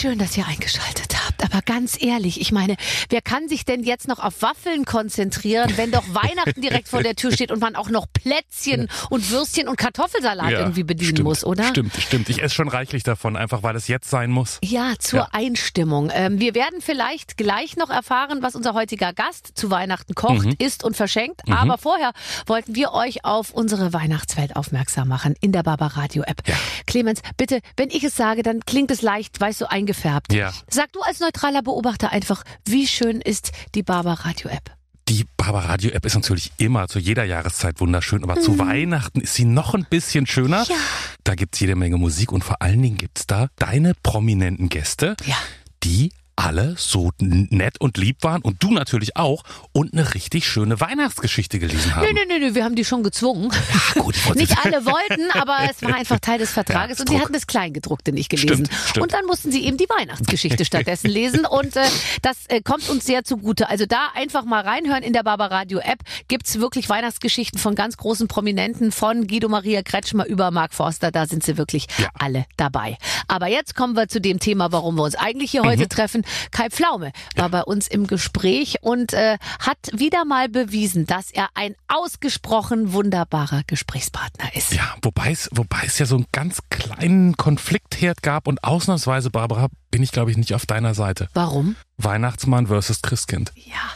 Schön, dass ihr eingeschaltet habt. Aber ganz ehrlich, ich meine, wer kann sich denn jetzt noch auf Waffeln konzentrieren, wenn doch Weihnachten direkt vor der Tür steht und man auch noch Plätzchen und Würstchen und Kartoffelsalat Ja, irgendwie bedienen stimmt, muss, oder? Stimmt, stimmt. Ich esse schon reichlich davon, einfach weil es jetzt sein muss. Ja, zur Ja. Einstimmung. Ähm, wir werden vielleicht gleich noch erfahren, was unser heutiger Gast zu Weihnachten kocht, Mhm. isst und verschenkt. Aber vorher wollten wir euch auf unsere Weihnachtswelt aufmerksam machen in der Barbaradio App. Ja. Clemens, bitte, wenn ich es sage, dann klingt es leicht, weißt du, eingefärbt. Ja. Sag du als neutraler Beobachter einfach, wie schön ist die Barbaradio App? Die Barbaradio App ist natürlich immer zu jeder Jahreszeit wunderschön, aber Mhm. zu Weihnachten ist sie noch ein bisschen schöner. Ja. Da gibt's jede Menge Musik und vor allen Dingen gibt's da deine prominenten Gäste, Ja. die alle so nett und lieb waren und du natürlich auch und eine richtig schöne Weihnachtsgeschichte gelesen haben. Nö, nö, nö, nö, wir haben die schon gezwungen. Ja, gut, Nicht alle wollten, aber es war einfach Teil des Vertrages Ja, und sie Druck. hatten das Kleingedruckte nicht gelesen. Stimmt, stimmt. Und dann mussten sie eben die Weihnachtsgeschichte stattdessen lesen und äh, das äh, kommt uns sehr zugute. Also da einfach mal reinhören in der Barbaradio App gibt's wirklich Weihnachtsgeschichten von ganz großen Prominenten, von Guido Maria Kretschmer über Mark Forster, da sind sie wirklich Ja. alle dabei. Aber jetzt kommen wir zu dem Thema, warum wir uns eigentlich hier Mhm. heute treffen. Kai Pflaume war bei uns im Gespräch und äh, hat wieder mal bewiesen, dass er ein ausgesprochen wunderbarer Gesprächspartner ist. Ja, wobei es, wobei es ja so einen ganz kleinen Konfliktherd gab und ausnahmsweise, Barbara, bin ich glaube ich nicht auf deiner Seite. Warum? Weihnachtsmann versus Christkind. Ja.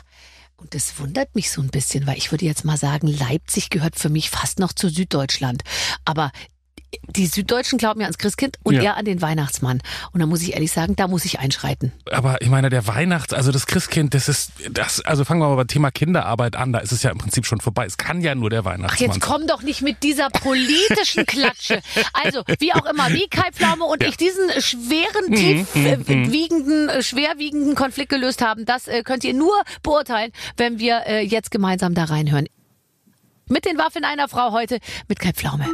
Und das wundert mich so ein bisschen, weil ich würde jetzt mal sagen, Leipzig gehört für mich fast noch zu Süddeutschland. Aber die Süddeutschen glauben ja ans Christkind und Ja. er an den Weihnachtsmann. Und da muss ich ehrlich sagen, da muss ich einschreiten. Aber ich meine, der Weihnachts-, also das Christkind, das ist, das, also fangen wir mal beim Thema Kinderarbeit an, da ist es ja im Prinzip schon vorbei. Es kann ja nur der Ach, Weihnachtsmann jetzt komm doch nicht mit dieser politischen Klatsche. Also, wie auch immer, wie Kai Pflaume und ich diesen schweren, Mhm, tief äh, wiegenden, äh, schwerwiegenden Konflikt gelöst haben, das äh, könnt ihr nur beurteilen, wenn wir äh, jetzt gemeinsam da reinhören. Mit den Waffen einer Frau heute mit Kai Pflaume.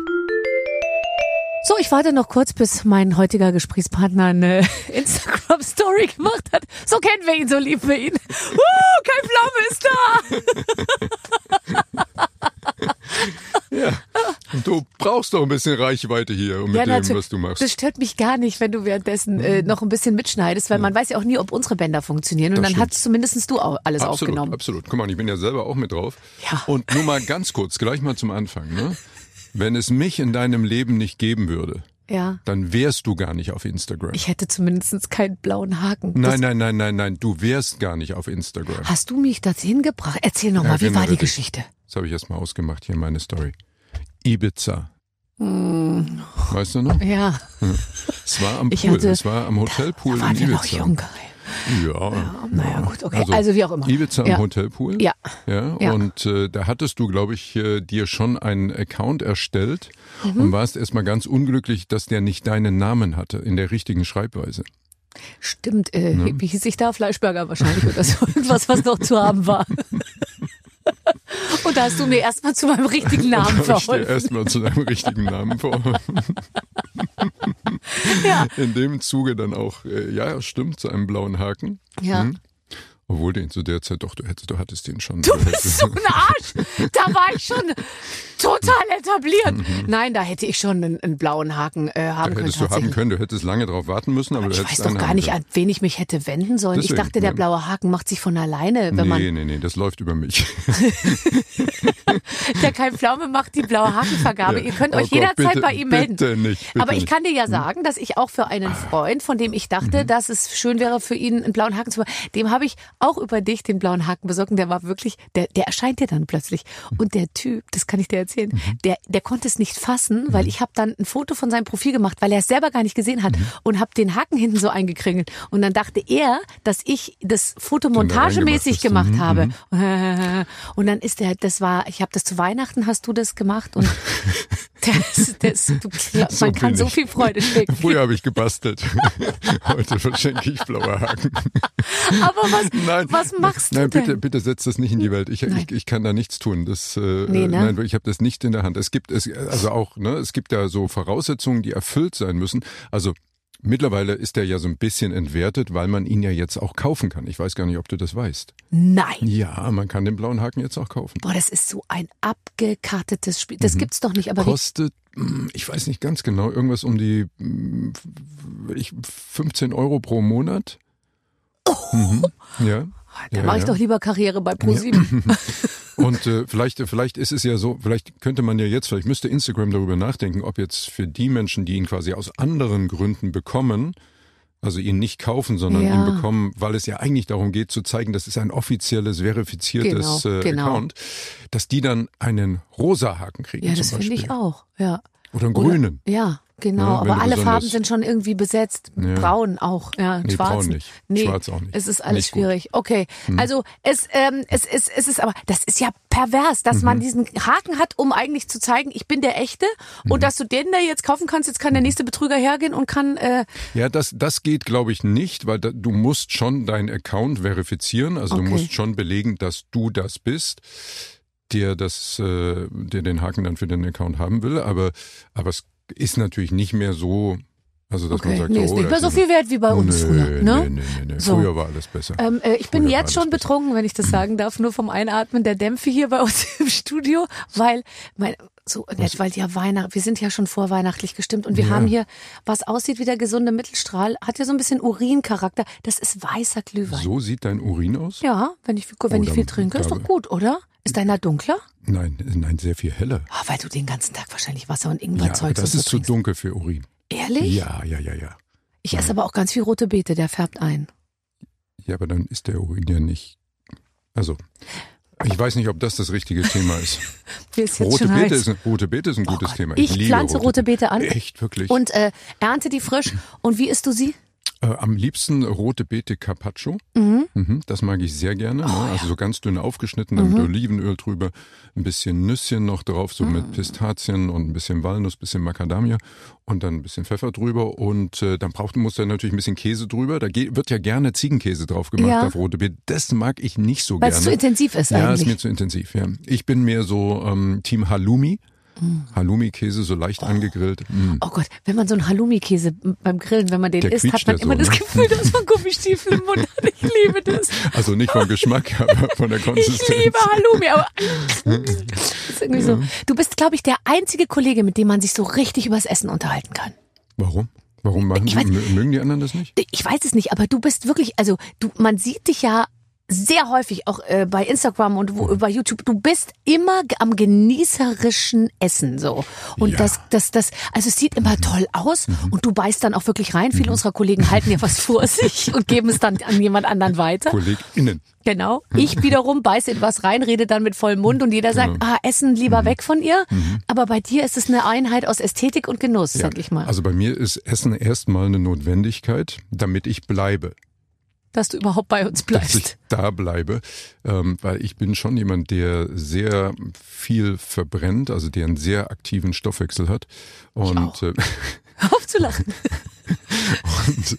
So, ich warte noch kurz, bis mein heutiger Gesprächspartner eine Instagram-Story gemacht hat. So kennen wir ihn, so lieben wir ihn. Uh, Kai Pflaume ist da! Ja. Du brauchst doch ein bisschen Reichweite hier mit dem, natürlich. was du machst. Das stört mich gar nicht, wenn du währenddessen äh, noch ein bisschen mitschneidest, weil man weiß ja auch nie, ob unsere Bänder funktionieren. Und Das dann hast zumindest du auch alles absolut, aufgenommen. absolut. Guck mal, ich bin ja selber auch mit drauf. Ja. Und nur mal ganz kurz, gleich mal zum Anfang. Ne? Wenn es mich in deinem Leben nicht geben würde, Ja. dann wärst du gar nicht auf Instagram. Ich hätte zumindest keinen blauen Haken. Das- nein, nein, nein, nein, nein, du wärst gar nicht auf Instagram. Hast du mich dorthin gebracht? Erzähl noch mal, wie war die richtig. Geschichte? Das habe ich erst mal ausgemacht hier in meine Story. Ibiza. Hm, Weißt du noch? ja, Es war am Pool, hatte- es war am Hotelpool da waren in wir Ibiza. noch jung. Ja. Naja, gut, okay. Also, wie auch immer. Ibiza Ja. am Hotelpool. Ja. Ja, Ja. und äh, da hattest du, glaube ich, äh, dir schon einen Account erstellt Mhm. und warst erstmal ganz unglücklich, dass der nicht deinen Namen hatte in der richtigen Schreibweise. Stimmt, äh, wie hieß ich da? Fleischburger wahrscheinlich oder so. Irgendwas, was noch zu haben war. Und da hast du mir erstmal zu meinem richtigen Namen verholfen. erstmal zu deinem richtigen Namen vor. Ja. In dem Zuge dann auch, äh, ja, stimmt, zu einem blauen Haken. Ja. Hm. Obwohl den zu der Zeit, doch, du hättest, du hattest den schon. Du bist so ein Arsch. Da war ich schon total etabliert. Nein, da hätte ich schon einen, einen blauen Haken äh, haben können. Mhm. Hättest du haben können, du hättest lange drauf warten müssen, aber du Ich weiß doch gar nicht, können. an wen ich mich hätte wenden sollen. ich Deswegen, dachte, der blaue Haken macht sich von alleine, wenn Nee, nee, nee, das läuft über mich. man der kein Pflaume macht die blaue Hakenvergabe. Ja. Ihr könnt Oh euch Gott, jederzeit bitte, bei ihm melden. bitte nicht, bitte Aber ich. Hm? kann dir ja sagen, dass ich auch für einen Freund, von dem ich dachte, dass es schön wäre für ihn einen blauen Haken zu machen, dem habe ich auch über dich den blauen Haken besorgt. Und der war wirklich, der, der erscheint dir dann plötzlich. Und der Typ, das kann ich dir erzählen, Mhm. der, der konnte es nicht fassen, weil ich habe dann ein Foto von seinem Profil gemacht, weil er es selber gar nicht gesehen hat Mhm. und habe den Haken hinten so eingekringelt. Und dann dachte er, dass ich das Foto montagemäßig reingemacht hast. gemacht Mhm, habe. Und dann ist der, das war, ich habe das zu Weihnachten, hast du das gemacht und das, das, du, So man kann bin so viel Freude schenken. Früher habe ich gebastelt. Heute verschenke ich blaue Haken. Aber was, Nein, was machst nein, du bitte, denn? bitte setz das nicht in die Welt. Ich, Nein. ich, ich kann da nichts tun. Das, äh, Nee, ne? Nein, ich habe das nicht in der Hand. Es gibt es, also auch, ne, es gibt ja so Voraussetzungen, die erfüllt sein müssen. Also Mittlerweile ist der ja so ein bisschen entwertet, weil man ihn ja jetzt auch kaufen kann. Ich weiß gar nicht, ob du das weißt. Nein. Ja, man kann den blauen Haken jetzt auch kaufen. Boah, das ist so ein abgekartetes Spiel. Das gibt's doch nicht, aber Kostet, hm, ich weiß nicht ganz genau, irgendwas um die hm, ich, 15 Euro pro Monat. Mhm. Ja. da ja, mache ich ja. doch lieber Karriere bei ProSieben. Und äh, vielleicht, vielleicht ist es ja so, vielleicht könnte man ja jetzt, vielleicht müsste Instagram darüber nachdenken, ob jetzt für die Menschen, die ihn quasi aus anderen Gründen bekommen, also ihn nicht kaufen, sondern Ja. ihn bekommen, weil es ja eigentlich darum geht zu zeigen, das ist ein offizielles, verifiziertes Genau, äh, genau. Account, dass die dann einen rosa Haken kriegen. Ja, das finde ich auch. Ja. Oder einen Oder- grünen. Ja, genau. Ja, wenn aber alle Farben sind schon irgendwie besetzt. Ja. Braun auch. Ja, Nee, schwarz. braun nicht. Nee, Schwarz auch nicht. Es ist alles Nicht gut. Hm. schwierig. Okay. Also es, ähm, es, es, es ist aber, das ist ja pervers, dass Mhm. man diesen Haken hat, um eigentlich zu zeigen, ich bin der Echte Mhm. und dass du den da jetzt kaufen kannst, jetzt kann der nächste Betrüger hergehen und kann, äh, Ja, das, das geht, glaube ich, nicht, weil da, du musst schon deinen Account verifizieren. Also Okay. du musst schon belegen, dass du das bist, der das, äh, der den Haken dann für den Account haben will. Aber, aber es ist natürlich nicht mehr so, also dass man okay. sagt, nee, ist oh, nicht mehr so ist- viel wert wie bei uns nee, früher. Ne? Nee, nee. So. Früher war alles besser. Ähm, äh, ich bin Früher war jetzt schon besser. betrunken, wenn ich das sagen darf, nur vom Einatmen der Dämpfe hier bei uns im Studio, weil mein, so nett, weil ja Weihnachten, wir sind ja schon vorweihnachtlich gestimmt und wir Ja. haben hier, was aussieht wie der gesunde Mittelstrahl, hat ja so ein bisschen Urincharakter. Das ist weißer Glühwein. So sieht dein Urin aus? Ja, wenn ich, wenn Oh, ich viel trinke, ist doch gut, oder? Ist deiner dunkler? Nein, nein, sehr viel heller. Ah, weil du den ganzen Tag wahrscheinlich Wasser und Ja, Ingwerzeug das und so ist zu dunkel für Urin. Ehrlich? Ja, ja, ja, ja. Ich esse aber auch ganz viel rote Beete, der färbt ein. Ja, aber dann ist der Urin ja nicht. Also, ich weiß nicht, ob das das richtige Thema ist. Ist Rote Beete ist, rote Beete ist ein Oh gutes Gott, Thema. Ich, liebe pflanze rote Beete an Echt, wirklich. und äh, ernte die frisch. Und wie isst du sie? Äh, am liebsten rote Beete Carpaccio. Mhm. Mhm, das mag ich sehr gerne. Oh, ne? Also so ganz dünn aufgeschnitten, dann Mhm. mit Olivenöl drüber, ein bisschen Nüsschen noch drauf, so mit Pistazien und ein bisschen Walnuss, bisschen Macadamia und dann ein bisschen Pfeffer drüber und äh, dann braucht muss da natürlich ein bisschen Käse drüber. Da geht, wird ja gerne Ziegenkäse drauf gemacht Ja. auf rote Beete. Das mag ich nicht so Weil gerne. es zu intensiv ist Ja, eigentlich. ist mir zu intensiv, ja. Ich bin mehr so ähm, Team Halloumi. Halloumi-Käse so leicht angegrillt. Mm. Oh Gott, wenn man so einen Halloumi-Käse beim Grillen, wenn man den Der isst, hat man ja immer so, das ne? Gefühl, dass man Gummistiefel im Mund hat. Ich liebe das. Also nicht vom Geschmack, aber von der Ich Konsistenz. liebe Halloumi, aber ist irgendwie so. Du bist, glaube ich, der einzige Kollege, mit dem man sich so richtig übers Essen unterhalten kann. Warum? Warum machen Ich die, weiß- mö- mögen die anderen das nicht? Ich weiß es nicht, aber du bist wirklich, also du, man sieht dich ja sehr häufig auch äh, bei Instagram und wo, bei YouTube. Du bist immer am genießerischen Essen so und Ja. das, das, das, also es sieht immer toll aus und du beißt dann auch wirklich rein. Viele unserer Kollegen halten ja was vor sich und geben es dann an jemand anderen weiter. KollegInnen. Genau. Ich wiederum beiße in was rein, rede dann mit vollem Mund und jeder sagt, ah, Essen lieber weg von ihr. Aber bei dir ist es eine Einheit aus Ästhetik und Genuss, sag ich mal. Also bei mir ist Essen erstmal eine Notwendigkeit, damit ich bleibe. Dass du überhaupt bei uns Dass bleibst. ich da bleibe. Ähm, weil ich bin schon jemand, der sehr viel verbrennt, also der einen sehr aktiven Stoffwechsel hat. Und, äh, Aufzulachen. und,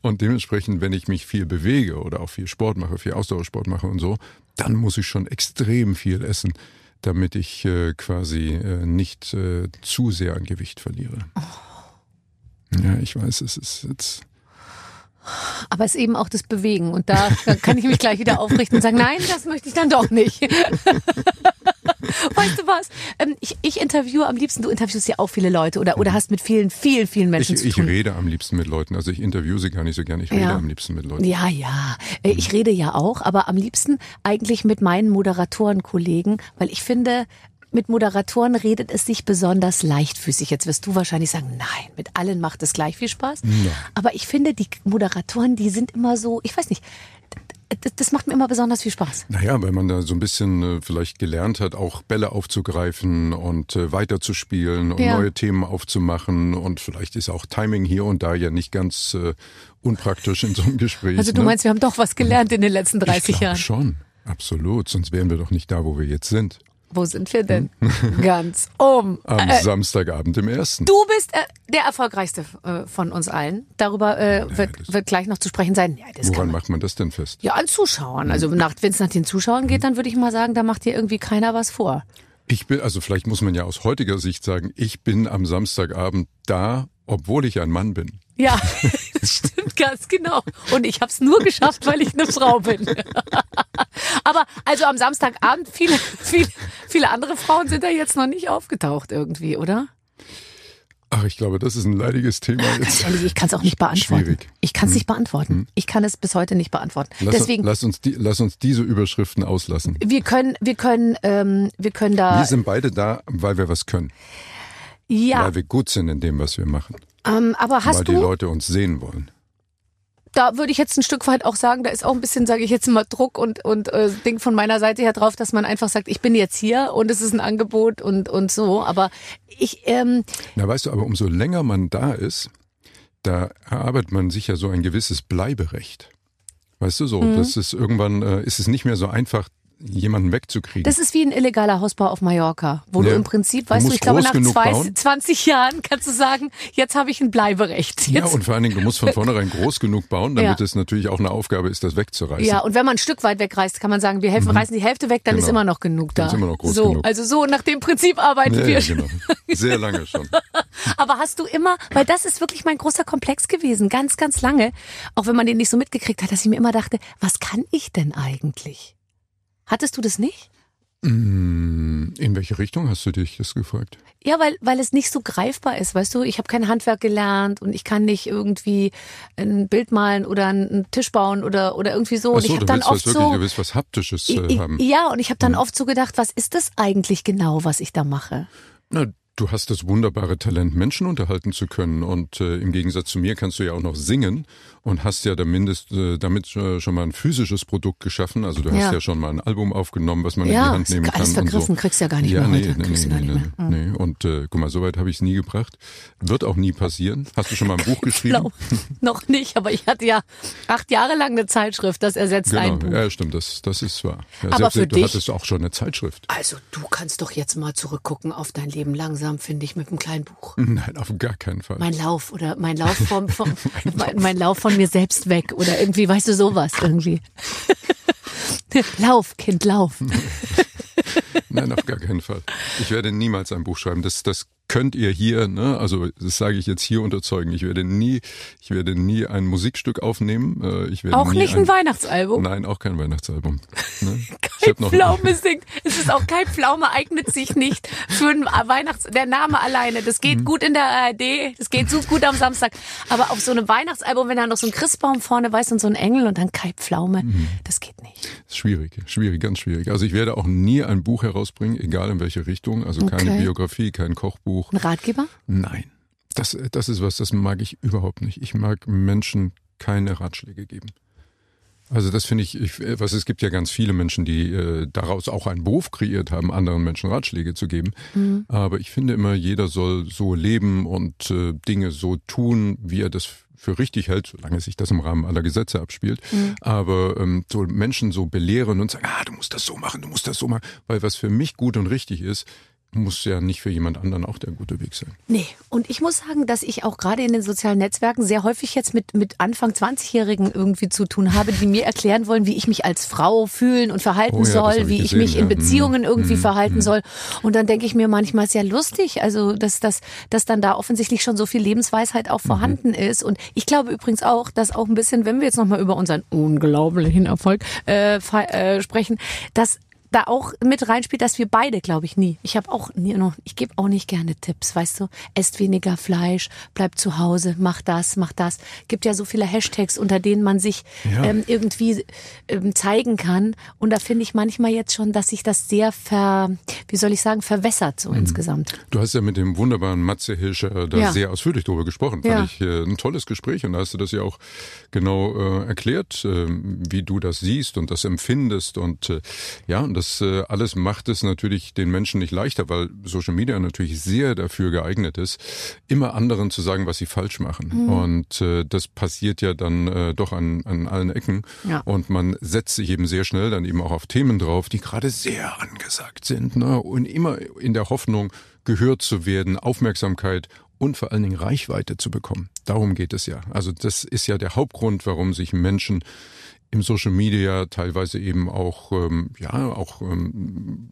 und dementsprechend, wenn ich mich viel bewege oder auch viel Sport mache, viel Ausdauersport mache und so, dann muss ich schon extrem viel essen, damit ich äh, quasi äh, nicht äh, zu sehr an Gewicht verliere. Ja, ich weiß, es ist jetzt. Aber es ist eben auch das Bewegen. Und da kann ich mich gleich wieder aufrichten und sagen, nein, das möchte ich dann doch nicht. Weißt du was? Ähm, Ich, ich interviewe am liebsten, du interviewst ja auch viele Leute oder, oder hast mit vielen, vielen, vielen Menschen Ich, zu ich tun. rede am liebsten mit Leuten. Also ich interviewe sie gar nicht so gern. Ich rede Ja. am liebsten mit Leuten. Ja, ja. Äh, Ich rede ja auch, aber am liebsten eigentlich mit meinen Moderatorenkollegen, weil ich finde, mit Moderatoren redet es sich besonders leichtfüßig. Jetzt wirst du wahrscheinlich sagen, nein, mit allen macht es gleich viel Spaß. Aber ich finde, die Moderatoren, die sind immer so, ich weiß nicht, das, macht mir immer besonders viel Spaß. Naja, weil man da so ein bisschen äh, vielleicht gelernt hat, auch Bälle aufzugreifen und äh, weiterzuspielen und Ja. neue Themen aufzumachen. Und vielleicht ist auch Timing hier und da ja nicht ganz äh, unpraktisch in so einem Gespräch. Also du ne? meinst, wir haben doch was gelernt in den letzten 30 ich Jahren. schon, absolut. Sonst wären wir doch nicht da, wo wir jetzt sind. Wo sind wir denn? Ganz oben. Am Äh, Samstagabend im ersten. Du bist äh, der erfolgreichste äh, von uns allen. Darüber äh, wird, das- wird gleich noch zu sprechen sein. Ja, Woran man. macht man das denn fest? Ja, an Zuschauern. Also nach, wenn es nach den Zuschauern geht, dann würde ich mal sagen, da macht dir irgendwie keiner was vor. Ich bin, also vielleicht muss man ja aus heutiger Sicht sagen, ich bin am Samstagabend da, obwohl ich ein Mann bin. Ja, das stimmt ganz genau. Und ich habe es nur geschafft, weil ich eine Frau bin. Aber also am Samstagabend, viele, viele, viele andere Frauen sind da jetzt noch nicht aufgetaucht irgendwie, oder? Ach, ich glaube, das ist ein leidiges Thema jetzt. ehrlich, ich kann es auch nicht beantworten. Schwierig. Ich kann es nicht beantworten. Ich kann es bis heute nicht beantworten. Lass, Deswegen, lass, uns die, lass uns diese Überschriften auslassen. wir können, wir können, ähm, wir können da. Wir sind beide da, weil wir was können. ja, Weil wir gut sind in dem, was wir machen. Ähm, aber weil hast die du? Leute uns sehen wollen. da würde ich jetzt ein Stück weit auch sagen, da ist auch ein bisschen, sage ich jetzt mal, Druck und, und äh, Ding von meiner Seite her drauf, dass man einfach sagt, ich bin jetzt hier und es ist ein Angebot und, und so. Aber ich, ähm, Na, weißt du, aber umso länger man da ist, da erarbeitet man sich ja so ein gewisses Bleiberecht. Weißt du so, Mhm. das ist irgendwann, äh, ist es nicht mehr so einfach, jemanden wegzukriegen. das ist wie ein illegaler Hausbau auf Mallorca, wo du Ja. im Prinzip, Du weißt du, musst ich glaube, nach zwei, bauen. 20 Jahren kannst du sagen, jetzt habe ich ein Bleiberecht. ja, Jetzt, und vor allen Dingen, du musst von vornherein groß genug bauen, damit Ja. es natürlich auch eine Aufgabe ist, das wegzureißen. Ja, und wenn man ein Stück weit wegreißt, kann man sagen, wir helfen, reißen die Hälfte weg, dann Genau. ist immer noch genug da. Dann ist immer noch groß so, genug. Also so nach dem Prinzip arbeiten ja, wir. ja, genau. Sehr lange schon. Aber hast du immer, weil das ist wirklich mein großer Komplex gewesen, ganz, ganz lange, auch wenn man den nicht so mitgekriegt hat, dass ich mir immer dachte, was kann ich denn eigentlich? Hattest du das nicht? Mm, In welche Richtung hast du dich das gefragt? Ja, weil, weil es nicht so greifbar ist, weißt du, ich habe kein Handwerk gelernt und ich kann nicht irgendwie ein Bild malen oder einen Tisch bauen oder, oder irgendwie so. Ach Und ich so, habe du dann willst was oft wirklich, so. du willst was Haptisches äh, haben. Ja, und ich habe dann oft so gedacht, was ist das eigentlich genau, was ich da mache? Na, du hast das wunderbare Talent, Menschen unterhalten zu können. Und äh, im Gegensatz zu mir kannst du ja auch noch singen und hast ja damit, äh, damit äh, schon mal ein physisches Produkt geschaffen. Also du hast Ja. ja schon mal ein Album aufgenommen, was man in die Ja, Hand nehmen alles kann. und vergriffen, so. kriegst ja gar nicht ja, mehr nee, heute. Nee, nee, mehr. Nee. Und äh, guck mal, so weit habe ich es nie gebracht. Wird auch nie passieren. Hast du schon mal ein Buch geschrieben? Noch nicht, aber ich hatte ja acht Jahre lang eine Zeitschrift, das ersetzt ein Genau, Buch. ja, stimmt, das, das ist wahr. Ja, Aber selbst für du dich- hattest auch schon eine Zeitschrift. Also du kannst doch jetzt mal zurückgucken auf dein Leben langsam, finde ich, mit einem kleinen Buch. Nein, auf gar keinen Fall. Mein Lauf oder mein Lauf vom, vom mein, mein Lauf von mir selbst weg oder irgendwie, weißt du, sowas irgendwie. lauf, Kind, lauf. Nein, auf gar keinen Fall. Ich werde niemals ein Buch schreiben. Das, das könnt ihr hier, ne? Also das sage ich jetzt hier unterzeugen. Ich werde nie, ich werde nie ein Musikstück aufnehmen. Äh, Ich werde Auch nicht ein Weihnachtsalbum. Nein, auch kein Weihnachtsalbum. Ne? Kein Pflaume singt. Es ist auch kein Pflaume, eignet sich nicht für ein Weihnachts... Der Name alleine, das geht Mhm. gut in der ARD, das geht so gut am Samstag. Aber auf so einem Weihnachtsalbum, wenn da noch so ein Christbaum vorne weiß und so ein Engel und dann Kai Pflaume, Mhm. das geht nicht. Schwierig, schwierig, ganz schwierig. Also ich werde auch nie ein Buch herausbringen, egal in welche Richtung. Also keine Okay. Biografie, kein Kochbuch. Ein Ratgeber? Nein. Das, das ist was, das mag ich überhaupt nicht. Ich mag Menschen keine Ratschläge geben. Also das finde ich, ich, was es gibt ja ganz viele Menschen, die äh, daraus auch einen Beruf kreiert haben, anderen Menschen Ratschläge zu geben. Aber ich finde immer, jeder soll so leben und äh, Dinge so tun, wie er das für richtig hält, solange sich das im Rahmen aller Gesetze abspielt. Aber ähm, so Menschen so belehren und sagen, ah, du musst das so machen, du musst das so machen, weil was für mich gut und richtig ist, muss ja nicht für jemand anderen auch der gute Weg sein. Nee, und ich muss sagen, dass ich auch gerade in den sozialen Netzwerken sehr häufig jetzt mit, mit Anfang 20-Jährigen irgendwie zu tun habe, die mir erklären wollen, wie ich mich als Frau fühlen und verhalten Oh ja, soll, ich wie ich gesehen, mich in ja. Beziehungen Mhm. irgendwie Mhm. verhalten Mhm. soll. Und dann denke ich mir manchmal, ja lustig, also dass, dass, dass dann da offensichtlich schon so viel Lebensweisheit auch vorhanden Mhm. ist. Und ich glaube übrigens auch, dass auch ein bisschen, wenn wir jetzt nochmal über unseren unglaublichen Erfolg äh, äh, sprechen, dass da auch mit reinspielt, dass wir beide, glaube ich, nie. Ich habe auch nie noch, ich gebe auch nicht gerne Tipps, weißt du? Esst weniger Fleisch, bleibt zu Hause, mach das, mach das. Gibt ja so viele Hashtags, unter denen man sich Ja. ähm, irgendwie ähm, zeigen kann. Und da finde ich manchmal jetzt schon, dass sich das sehr ver, wie soll ich sagen, verwässert so insgesamt. Du hast ja mit dem wunderbaren Matze Hilscher da Ja. sehr ausführlich darüber gesprochen. Ja. Fand ich äh, ein tolles Gespräch und da hast du das ja auch genau äh, erklärt, äh, wie du das siehst und das empfindest und äh, ja, und das äh, alles macht es natürlich den Menschen nicht leichter, weil Social Media natürlich sehr dafür geeignet ist, immer anderen zu sagen, was sie falsch machen. Mhm. Und äh, das passiert ja dann äh, doch an, an allen Ecken Ja. und man setzt sich eben sehr schnell dann eben auch auf Themen drauf, die gerade sehr angesagt sind ne? und immer in der Hoffnung, gehört zu werden, Aufmerksamkeit und vor allen Dingen Reichweite zu bekommen. Darum geht es ja. Also das ist ja der Hauptgrund, warum sich Menschen im Social Media teilweise eben auch ähm, ja auch ähm,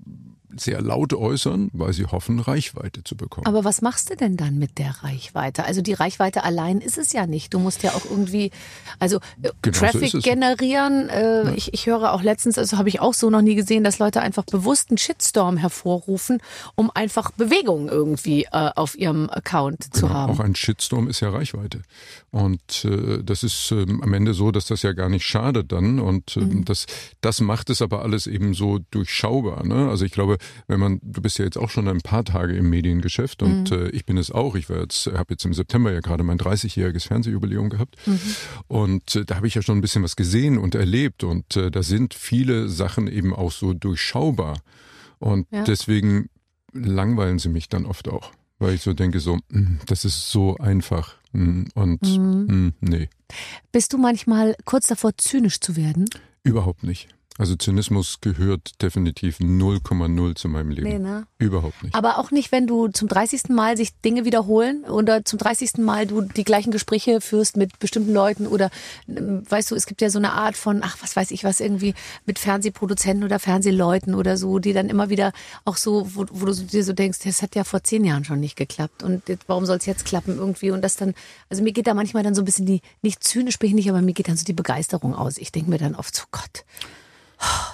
sehr laut äußern, weil sie hoffen, Reichweite zu bekommen. Aber was machst du denn dann mit der Reichweite? Also die Reichweite allein ist es ja nicht. Du musst ja auch irgendwie, also äh, Genau so Traffic es. generieren. Äh, ich, ich höre auch letztens, also habe ich auch so noch nie gesehen, dass Leute einfach bewusst einen Shitstorm hervorrufen, um einfach Bewegung irgendwie äh, auf ihrem Account zu Genau, haben. Auch ein Shitstorm ist ja Reichweite. Und äh, das ist ähm, am Ende so, dass das ja gar nicht schadet dann. Und ähm, Mhm. das, das macht es aber alles eben so durchschaubar. Ne? Also ich glaube, wenn man, du bist ja jetzt auch schon ein paar Tage im Mediengeschäft und Mhm. äh, ich bin es auch. Ich war jetzt, habe jetzt im September ja gerade mein 30-jähriges Fernsehjubiläum gehabt. Mhm. Und äh, da habe ich ja schon ein bisschen was gesehen und erlebt. Und äh, da sind viele Sachen eben auch so durchschaubar. Und Ja. deswegen langweilen sie mich dann oft auch. Weil ich so denke, so, mm, das ist so einfach. mm, Und Mhm. mm, nee, Bist du manchmal kurz davor, zynisch zu werden? überhaupt nicht. Also Zynismus gehört definitiv 0,0 zu meinem Leben. Nee, ne? Überhaupt nicht. Aber auch nicht, wenn du zum 30. Mal sich Dinge wiederholen oder zum 30. Mal du die gleichen Gespräche führst mit bestimmten Leuten oder ähm, weißt du, es gibt ja so eine Art von, ach, was weiß ich was, irgendwie mit Fernsehproduzenten oder Fernsehleuten oder so, die dann immer wieder auch so, wo, wo du dir so denkst, das hat ja vor zehn Jahren schon nicht geklappt und jetzt, warum soll es jetzt klappen irgendwie und das dann, also mir geht da manchmal dann so ein bisschen die, nicht zynisch bin ich nicht, aber mir geht dann so die Begeisterung aus. Ich denke mir dann oft so, Gott,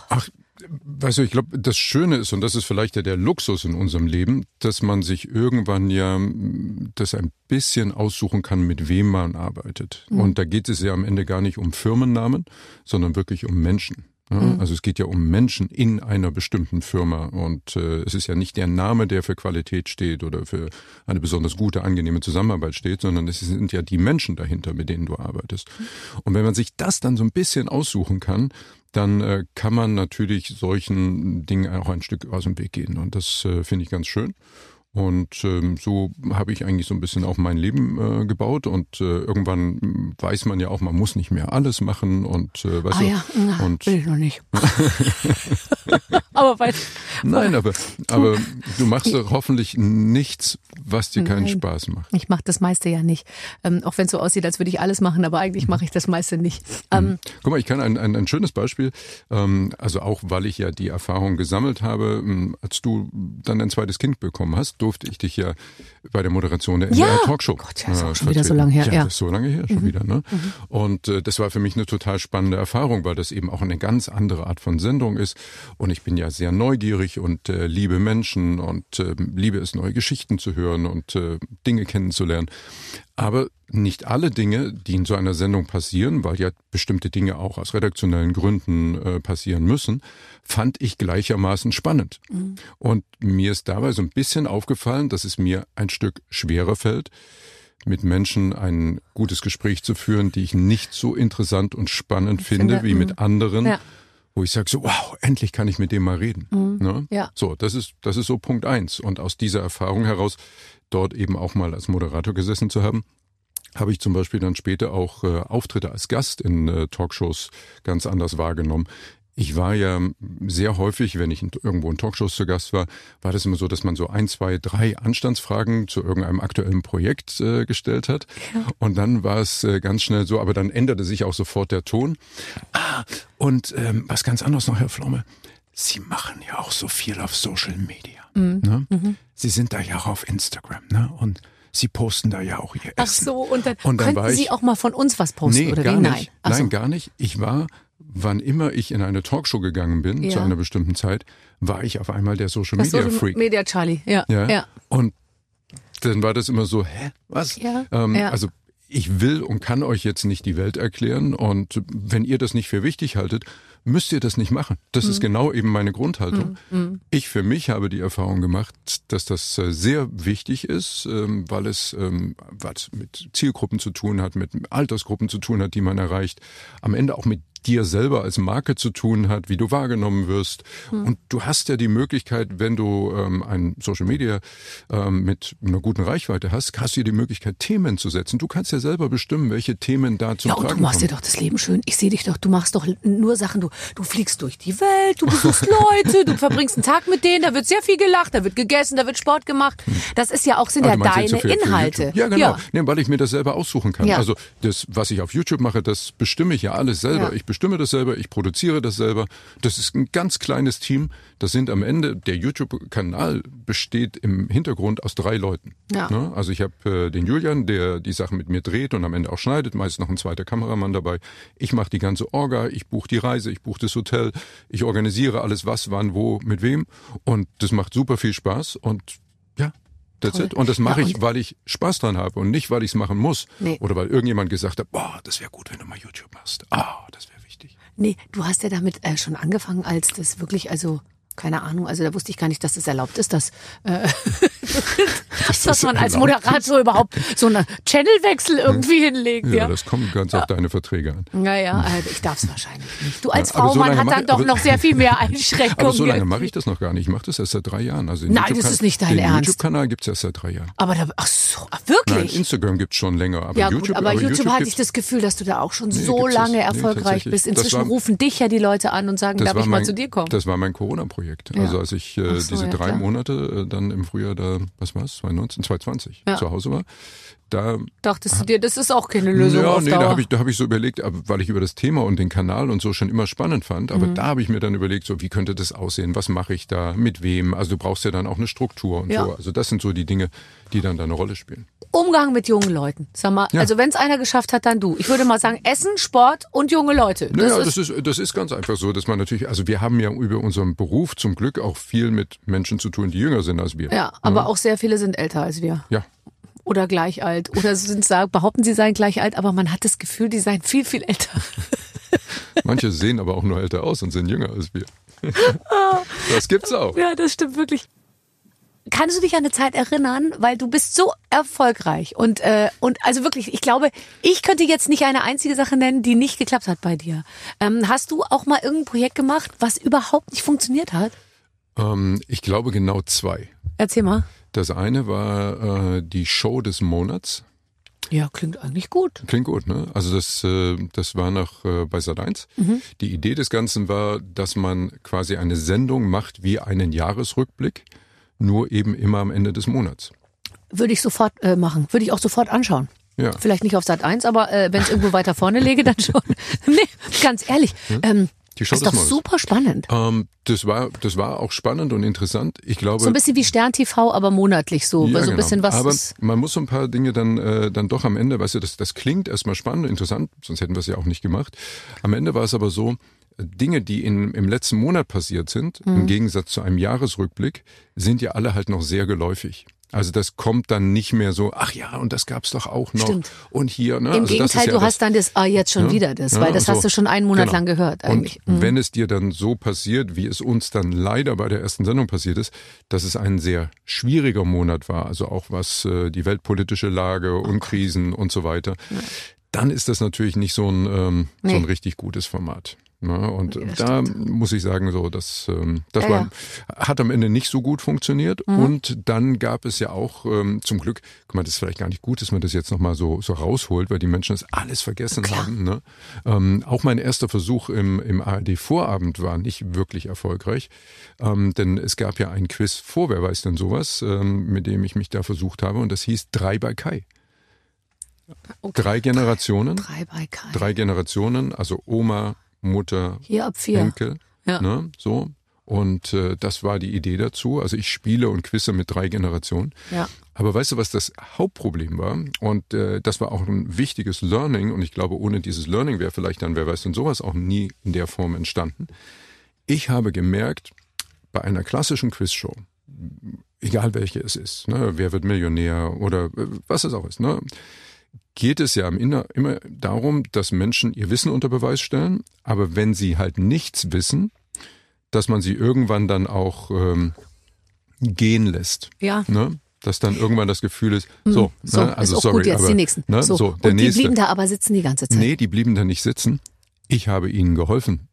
Ach, weißt du, ich glaube, das Schöne ist, und das ist vielleicht ja der Luxus in unserem Leben, dass man sich irgendwann ja das ein bisschen aussuchen kann, mit wem man arbeitet. Und da geht es ja am Ende gar nicht um Firmennamen, sondern wirklich um Menschen. Ja, Also es geht ja um Menschen in einer bestimmten Firma und äh, es ist ja nicht der Name, der für Qualität steht oder für eine besonders gute, angenehme Zusammenarbeit steht, sondern es sind ja die Menschen dahinter, mit denen du arbeitest. Und wenn man sich das dann so ein bisschen aussuchen kann, dann äh, kann man natürlich solchen Dingen auch ein Stück aus dem Weg gehen und das äh, finde ich ganz schön. Und ähm, so habe ich eigentlich so ein bisschen auch mein Leben äh, gebaut und äh, irgendwann mm, weiß man ja auch, man muss nicht mehr alles machen und äh, weißt ah du, ja, na, und will ich noch nicht. aber weil, Nein, aber, aber du machst doch hoffentlich nichts, was dir keinen Nein. Spaß macht. Ich mache das meiste ja nicht. Ähm, auch wenn es so aussieht, als würde ich alles machen, aber eigentlich mache ich das meiste nicht. Ähm, Guck mal, ich kann ein, ein, ein schönes Beispiel, ähm, also auch weil ich ja die Erfahrung gesammelt habe, ähm, als du dann ein zweites Kind bekommen hast, durfte ich dich ja bei der Moderation der Ja! NDR Talkshow. Gott, ja, ist äh, schon wieder so lange her, Ja, ja. Mhm. das ist so lange her schon wieder. Ne? Und äh, das war für mich eine total spannende Erfahrung, weil das eben auch eine ganz andere Art von Sendung ist. Und ich bin ja sehr neugierig und äh, liebe Menschen und äh, liebe es, neue Geschichten zu hören und äh, Dinge kennenzulernen. Aber nicht alle Dinge, die in so einer Sendung passieren, weil ja bestimmte Dinge auch aus redaktionellen Gründen äh, passieren müssen, fand ich gleichermaßen spannend. Und mir ist dabei so ein bisschen aufgefallen, dass es mir ein Stück schwerer fällt, mit Menschen ein gutes Gespräch zu führen, die ich nicht so interessant und spannend finde, finde, wie mit anderen, Ja. wo ich sage so, wow, endlich kann ich mit dem mal reden. Ne? Ja. So, das ist, das ist so Punkt eins. Und aus dieser Erfahrung heraus, dort eben auch mal als Moderator gesessen zu haben, habe ich zum Beispiel dann später auch äh, Auftritte als Gast in äh, Talkshows ganz anders wahrgenommen. Ich war ja sehr häufig, wenn ich irgendwo in Talkshows zu Gast war, war das immer so, dass man so ein, zwei, drei Anstandsfragen zu irgendeinem aktuellen Projekt äh, gestellt hat. Und dann war es äh, ganz schnell so, aber dann änderte sich auch sofort der Ton. Ah, und ähm, was ganz anderes noch, Herr Pflaume. Sie machen ja auch so viel auf Social Media. Ne? Sie sind da ja auch auf Instagram, ne? Und Sie posten da ja auch Ihr ach Essen. so, und dann, Und dann könnten Sie ich- auch mal von uns was posten Nee, oder gar wie? nicht. Nein. Ach so. Nein, gar nicht. Ich war, wann immer ich in eine Talkshow gegangen bin, Ja. zu einer bestimmten Zeit, war ich auf einmal der Social Das Media Social Freak. Media Charlie, ja. Ja. ja. Und dann war das immer so, hä, was? Ja, Ähm, ja. Also ich will und kann euch jetzt nicht die Welt erklären und wenn ihr das nicht für wichtig haltet, müsst ihr das nicht machen. Das Mhm. ist genau eben meine Grundhaltung. Ich für mich habe die Erfahrung gemacht, dass das äh, sehr wichtig ist, ähm, weil es ähm, was mit Zielgruppen zu tun hat, mit Altersgruppen zu tun hat, die man erreicht, am Ende auch mit dir selber als Marke zu tun hat, wie du wahrgenommen wirst. Und du hast ja die Möglichkeit, wenn du ähm, ein Social Media ähm, mit einer guten Reichweite hast, hast du ja die Möglichkeit, Themen zu setzen. Du kannst ja selber bestimmen, welche Themen da zum Ja, und du Tragen machst dir kommen. doch das Leben schön. Ich sehe dich doch, du machst doch nur Sachen, du Du fliegst durch die Welt, du besuchst Leute, du verbringst einen Tag mit denen, da wird sehr viel gelacht, da wird gegessen, da wird Sport gemacht. Das ist ja auch, sind Ah, ja deine so Inhalte. Ja, genau. Ja. Nee, weil ich mir das selber aussuchen kann. Ja. Also das, was ich auf YouTube mache, das bestimme ich ja alles selber. Ja. Ich bestimme das selber, ich produziere das selber. Das ist ein ganz kleines Team. Das sind am Ende, der YouTube-Kanal besteht im Hintergrund aus drei Leuten. Ja. Ne? Also ich habe äh, den Julian, der die Sachen mit mir dreht und am Ende auch schneidet, meist noch ein zweiter Kameramann dabei. Ich mache die ganze Orga, ich buche die Reise, ich buche das Hotel, ich organisiere alles, was, wann, wo, mit wem. Und das macht super viel Spaß und ja, that's it. Und das mache Ja, ich, weil ich Spaß dran habe und nicht, weil ich es machen muss. Nee. Oder weil irgendjemand gesagt hat, boah, das wäre gut, wenn du mal YouTube machst. Ah, das wäre wichtig. Nee, du hast ja damit äh, schon angefangen, als das wirklich, also keine Ahnung, also da wusste ich gar nicht, dass das erlaubt ist, dass, äh, dass, das man als Moderator überhaupt so einen Channelwechsel irgendwie hinlegt. Ja, Ja, das kommt ganz auf deine Verträge an. naja, äh, ich darf es wahrscheinlich nicht. Du als Ja, aber Frau, so man hat dann doch aber- noch sehr viel mehr Einschränkungen. Aber so lange mache ich das noch gar nicht. Ich mache das erst seit drei Jahren. Also Nein, das ist nicht dein den Ernst. YouTube-Kanal gibt's erst seit drei Jahren. Aber da, ach so, ach, Nein, wirklich? Instagram gibt's schon länger. Aber ja, YouTube, gut, aber, YouTube, hatte gibt's- ich das Gefühl, dass du da auch schon Nee, so das- lange nee, erfolgreich tatsächlich. bist. Inzwischen war- rufen dich ja die Leute an und sagen, darf ich mal mein, zu dir kommen? Das war mein Corona-Projekt. Ja. Also als ich äh, so, diese ja, drei klar. Monate äh, dann im Frühjahr da, was war's, 2019, 2020 Ja. zu Hause war, da Dachtest du dir, das ist auch keine Lösung ja, nee, Dauer. da habe ich, da hab ich so überlegt, weil ich über das Thema und den Kanal und so schon immer spannend fand, Mhm. aber da habe ich mir dann überlegt, so wie könnte das aussehen, was mache ich da, mit wem, also du brauchst ja dann auch eine Struktur und Ja. so. Also das sind so die Dinge, die dann da eine Rolle spielen. Umgang mit jungen Leuten. Sag mal, Ja. also wenn es einer geschafft hat, dann du. Ich würde mal sagen, Essen, Sport und junge Leute. Das Naja, ist, das ist, das ist ganz einfach so, dass man natürlich, also wir haben ja über unseren Beruf zum Glück auch viel mit Menschen zu tun, die jünger sind als wir. ja, aber auch sehr viele sind älter als wir. Ja, Oder gleich alt. Oder sind sagen, behaupten, sie seien gleich alt, aber man hat das Gefühl, die seien viel, viel älter. manche sehen aber auch nur älter aus und sind jünger als wir. das gibt's auch. Ja, das stimmt wirklich. Kannst du dich an eine Zeit erinnern, weil du bist so erfolgreich und äh, und also wirklich, ich glaube, ich könnte jetzt nicht eine einzige Sache nennen, die nicht geklappt hat bei dir. Ähm, hast du auch mal irgendein Projekt gemacht, was überhaupt nicht funktioniert hat? Ähm, ich glaube genau zwei. Erzähl mal. Das eine war äh, die Show des Monats. Ja, klingt eigentlich gut. Klingt gut, ne? Also das, äh, das war noch äh, bei Sat1. Mhm. Die Idee des Ganzen war, dass man quasi eine Sendung macht wie einen Jahresrückblick, nur eben immer am Ende des Monats. Würde ich sofort äh, machen. Würde ich auch sofort anschauen. Ja. Vielleicht nicht auf Sat 1, aber äh, wenn es irgendwo weiter vorne läge, dann schon. nee, ganz ehrlich. Ähm, Die Show ist doch Monats. super spannend. Ähm, das war, das war auch spannend und interessant. Ich glaube, So ein bisschen wie Stern TV, aber monatlich so. Ja, so ein genau. bisschen was Aber man muss so ein paar Dinge dann, äh, dann doch am Ende, weißt du, das, das klingt erstmal spannend, interessant, sonst hätten wir es ja auch nicht gemacht. Am Ende war es aber so, Dinge, die in, im letzten Monat passiert sind, Mhm. im Gegensatz zu einem Jahresrückblick, sind ja alle halt noch sehr geläufig. Also das kommt dann nicht mehr so, ach ja, und das gab's doch auch noch. Stimmt. Und hier, ne? Im also Gegenteil, ja du hast dann das, ah, jetzt schon Ja, wieder das, ja, weil das so. hast du schon einen Monat Genau. lang gehört eigentlich. Und Mhm. wenn es dir dann so passiert, wie es uns dann leider bei der ersten Sendung passiert ist, dass es ein sehr schwieriger Monat war, also auch was äh, die weltpolitische Lage Oh und Krisen und so weiter, dann ist das natürlich nicht so ein, ähm, so ein Nee. richtig gutes Format. Ne? Und das da muss ich sagen, so, das, ähm, das Ja, war, hat am Ende nicht so gut funktioniert. Mhm. Und dann gab es ja auch ähm, zum Glück, guck mal, das ist vielleicht gar nicht gut, dass man das jetzt nochmal so, so rausholt, weil die Menschen das alles vergessen Klar. haben. Ne? Ähm, auch mein erster Versuch im, im ARD-Vorabend war nicht wirklich erfolgreich, ähm, denn es gab ja ein Quiz vor, wer weiß denn sowas, mit dem ich mich da versucht habe und das hieß Drei bei Kai. Okay. Drei Generationen, Drei bei Kai. drei Generationen, also Oma, Mutter, Hier ab vier. Enkel, Ja. ne, so. Und äh, das war die Idee dazu. Also ich spiele und quizze mit drei Generationen. Ja. Aber weißt du, was das Hauptproblem war? Und äh, das war auch ein wichtiges Learning. Und ich glaube, ohne dieses Learning wäre vielleicht dann, wer weiß denn sowas, auch nie in der Form entstanden. Ich habe gemerkt, bei einer klassischen Quizshow, egal welche es ist, ne, wer wird Millionär oder äh, was es auch ist, ne, geht es ja am Inner immer darum, dass Menschen ihr Wissen unter Beweis stellen, aber wenn sie halt nichts wissen, dass man sie irgendwann dann auch ähm, gehen lässt. Ja. Ne? Dass dann irgendwann das Gefühl ist, so, Hm, So, ne, also sorry, gut jetzt, aber, die nächsten. Ne, so. so, der Und die nächste. blieben da aber sitzen die ganze Zeit. Nee, die blieben da nicht sitzen. Ich habe ihnen geholfen,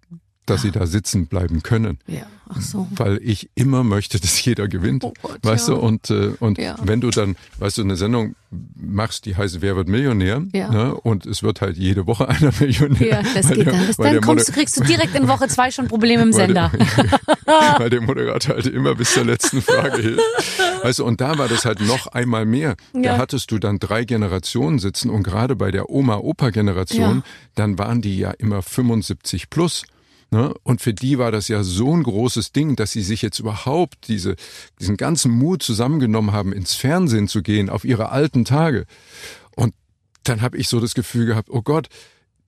dass sie da sitzen bleiben können. Ja, ach so. Weil ich immer möchte, dass jeder gewinnt. Oh Gott, weißt ja. du, und, äh, und Ja. wenn du dann, weißt du, eine Sendung machst, die heißt Wer wird Millionär? Ja. Ne, und es wird halt jede Woche einer Millionär. Ja, das geht der- dann. Dann kommst, Moder- kriegst du direkt in Woche zwei schon Probleme im Sender. Der, weil der Moderator halt immer bis zur letzten Frage hielt. Weißt du, und da war das halt noch einmal mehr. Ja. Da hattest du dann drei Generationen sitzen und gerade bei der Oma-Opa-Generation, dann waren die ja immer 75 plus. Ne? Und für die war das ja so ein großes Ding, dass sie sich jetzt überhaupt diese, diesen ganzen Mut zusammengenommen haben, ins Fernsehen zu gehen, auf ihre alten Tage. Und dann habe ich so das Gefühl gehabt, oh Gott,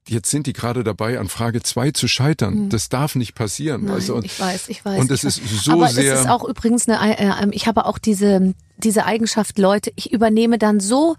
jetzt sind die gerade dabei, an Frage zwei zu scheitern. Das darf nicht passieren. Nein, du? Und, ich weiß, ich weiß. und es ist so Aber sehr. es ist auch übrigens eine, äh, äh, ich habe auch diese, diese Eigenschaft, Leute, ich übernehme dann so,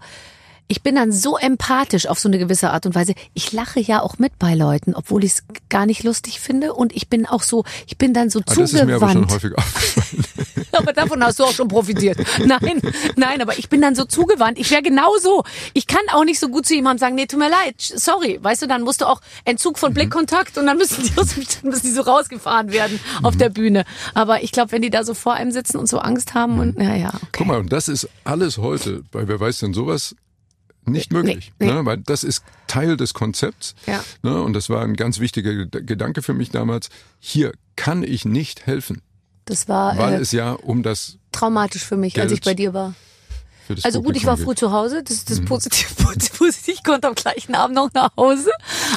ich bin dann so empathisch auf so eine gewisse Art und Weise. Ich lache ja auch mit bei Leuten, obwohl ich es gar nicht lustig finde. Und ich bin auch so, ich bin dann so Ah, das ist mir aber schon zugewandt. häufig aufgefallen. Aber davon hast du auch schon profitiert. Nein, nein, aber ich bin dann so zugewandt. Ich wäre genauso. Ich kann auch nicht so gut zu jemandem sagen, nee, tut mir leid, sorry. Weißt du, dann musst du auch Entzug Mhm. von Blickkontakt und dann müssen die, aus dann müssen die so rausgefahren werden auf der Bühne. Aber ich glaube, wenn die da so vor einem sitzen und so Angst haben und, ja, ja, okay. Guck mal, und das ist alles heute, bei wer weiß denn sowas, nicht möglich. nee. Ne? Weil das ist Teil des Konzepts. Ja. Ne? Und das war ein ganz wichtiger Ged- Gedanke für mich damals. Hier kann ich nicht helfen, Das war weil äh, es ja um das traumatisch für mich, als Geld ich bei dir war. Also gut, ich war früh Publikum zu Hause, das Mhm. ist das Positive, Positiv, ich konnte am gleichen Abend noch nach Hause,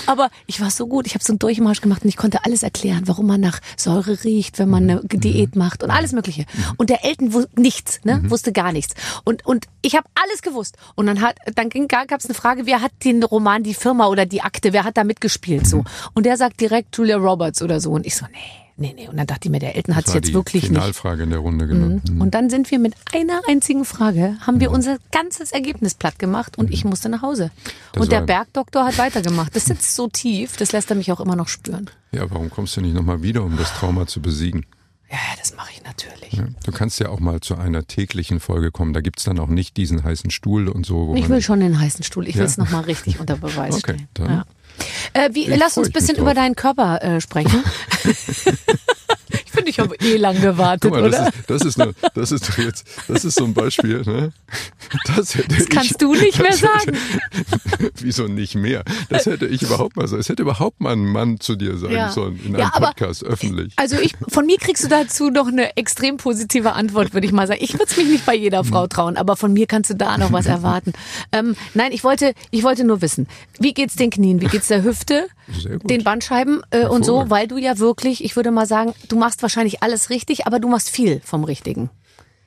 aber ich war so gut, ich habe so einen Durchmarsch gemacht und ich konnte alles erklären, warum man nach Säure riecht, wenn man eine Mhm. Diät macht und alles mögliche. Und der Elton wusste nichts, ne, wusste gar nichts. Und und ich habe alles gewusst. Und dann hat dann gab es eine Frage, wer hat den Roman die Firma oder die Akte, wer hat da mitgespielt so? Und der sagt direkt Julia Roberts oder so und ich so, nee, nee, nee. Und dann dachte ich mir, der Elton hat es jetzt die wirklich nicht. Finalfrage in der Runde, genau. Mhm. Und dann sind wir mit einer einzigen Frage, haben wir unser ganzes Ergebnis platt gemacht und ich musste nach Hause. Das und der Bergdoktor hat weitergemacht. Das sitzt so tief, das lässt er mich auch immer noch spüren. Ja, warum kommst du nicht nochmal wieder, um das Trauma zu besiegen? Ja, ja, das mache ich natürlich. Ja, Du kannst ja auch mal zu einer täglichen Folge kommen. Da gibt's dann auch nicht diesen heißen Stuhl und so. Ich will schon den heißen Stuhl. Ich Ja. will es nochmal richtig unter Beweis Okay, stellen. dann- Ja. Äh, wie, lass uns ein bisschen über deinen Körper äh, sprechen. ich finde, ich habe eh lang gewartet, Guck mal, oder? das ist, das ist, eine, das ist jetzt, das ist so ein Beispiel, ne? Das, hätte Das kannst ich, du nicht mehr sagen. Hätte, wieso nicht mehr? Das hätte ich überhaupt mal sagen. Es hätte überhaupt mal ein Mann zu dir sagen Ja. sollen, in Ja, einem aber- Podcast, öffentlich. Also ich, von mir kriegst du dazu noch eine extrem positive Antwort, würde ich mal sagen. Ich würde es mich nicht bei jeder Frau trauen, aber von mir kannst du da noch was erwarten. Ähm, nein, ich wollte, ich wollte nur wissen, wie geht's den Knien, wie geht's der Hüfte, den Bandscheiben äh, und so, weil du ja wirklich, ich würde mal sagen, du machst wahrscheinlich alles richtig, aber du machst viel vom Richtigen.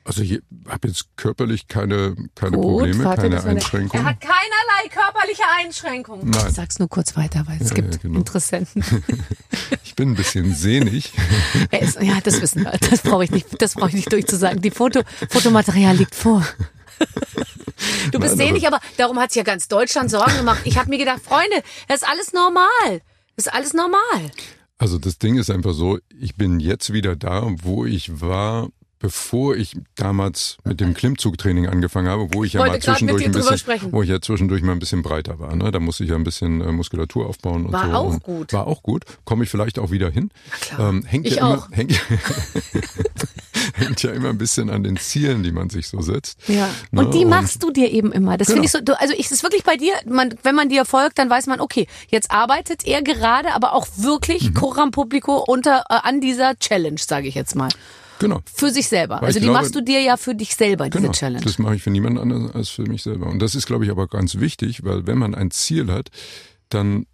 Also ich habe jetzt körperlich keine, keine Gut, Probleme, warte, keine Einschränkungen. Er hat keinerlei körperliche Einschränkungen. Nein. Ich sag's nur kurz weiter, weil es Ja, gibt ja, genau. Interessenten. Ich bin ein bisschen sehnig. Er ist, ja, das wissen wir. Das brauche ich nicht, das brauche ich nicht durchzusagen. Die Foto, Fotomaterial liegt vor. Du bist Nein, sehnig, aber darum hat sich ja ganz Deutschland Sorgen gemacht. Ich habe mir gedacht, Freunde, das ist alles normal. Das ist alles normal. Also das Ding ist einfach so, ich bin jetzt wieder da, wo ich war, bevor ich damals mit dem Klimmzugtraining angefangen habe, wo ich ja mal zwischendurch ein bisschen, wo ich ja zwischendurch mal ein bisschen breiter war. Ne? Da musste ich ja ein bisschen äh, Muskulatur aufbauen und War so. auch und gut. War auch gut. Komme ich vielleicht auch wieder hin. klar. Ähm, hängt Ich ja immer, auch. hängt, hängt ja immer ein bisschen an den Zielen, die man sich so setzt. Ja. Ne? Und die machst du dir eben immer. Das Genau. finde ich so, du, also ich, ist wirklich bei dir, man, wenn man dir folgt, dann weiß man, okay, jetzt arbeitet er gerade, aber auch Mhm. wirklich Coram Publico unter, äh, an dieser Challenge, sage ich jetzt mal. Genau. Für sich selber. Weil Also die glaube- machst du dir ja für dich selber, diese Genau, Challenge. das mache ich für niemand anderen als für mich selber. Und das ist, glaube ich, aber ganz wichtig, weil wenn man ein Ziel hat, dann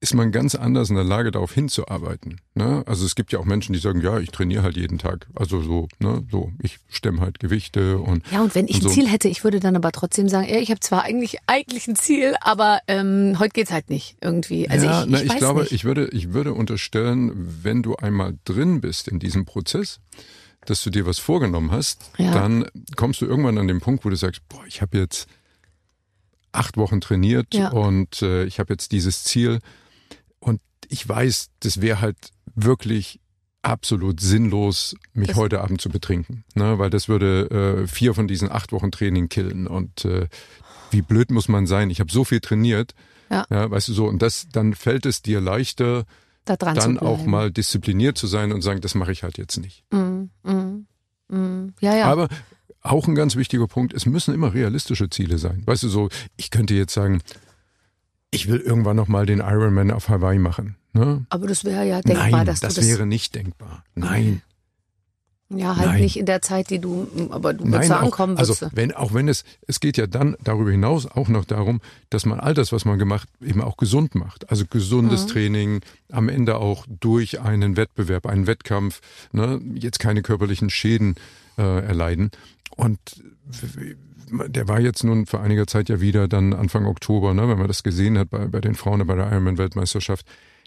ist man ganz anders in der Lage, darauf hinzuarbeiten. Ne? Also es gibt ja auch Menschen, die sagen, ja, ich trainiere halt jeden Tag. Also so, ne, so, ich stemme halt Gewichte und Ja, und wenn ich und ein so. Ziel hätte, ich würde dann aber trotzdem sagen, ey, ich habe zwar eigentlich eigentlich ein Ziel, aber ähm, heute geht's halt nicht irgendwie. Also ja, ich, na, ich, ich weiß glaube, nicht. ich würde, ich würde unterstellen, wenn du einmal drin bist in diesem Prozess, dass du dir was vorgenommen hast, Ja. dann kommst du irgendwann an den Punkt, wo du sagst, boah, ich habe jetzt acht Wochen trainiert Ja. und äh, ich habe jetzt dieses Ziel ich weiß, das wäre halt wirklich absolut sinnlos, mich Das- heute Abend zu betrinken, ne? weil das würde äh, vier von diesen acht Wochen Training killen und äh, wie blöd muss man sein? Ich habe so viel trainiert, Ja. ja, weißt du so, und das, dann fällt es dir leichter, da dran dann auch mal diszipliniert zu sein und sagen, das mache ich halt jetzt nicht. Mm, mm, mm. Ja, ja. Aber auch ein ganz wichtiger Punkt, es müssen immer realistische Ziele sein. Weißt du, so, ich könnte jetzt sagen, ich will irgendwann noch mal den Ironman auf Hawaii machen. Ne? Aber das wäre ja denkbar, Nein, dass das du das wäre nicht denkbar. Nein. ja halt Nein. nicht in der Zeit, die du, aber du Nein, würdest auch, ankommen, also würdest du. wenn, auch wenn es, es geht ja dann darüber hinaus auch noch darum, dass man all das, was man gemacht, eben auch gesund macht. Also gesundes Mhm. Training, am Ende auch durch einen Wettbewerb, einen Wettkampf, ne, jetzt keine körperlichen Schäden äh, erleiden. Und der war jetzt nun vor einiger Zeit ja wieder dann Anfang Oktober, ne, wenn man das gesehen hat bei, bei den Frauen bei der Ironman-Weltmeisterschaft.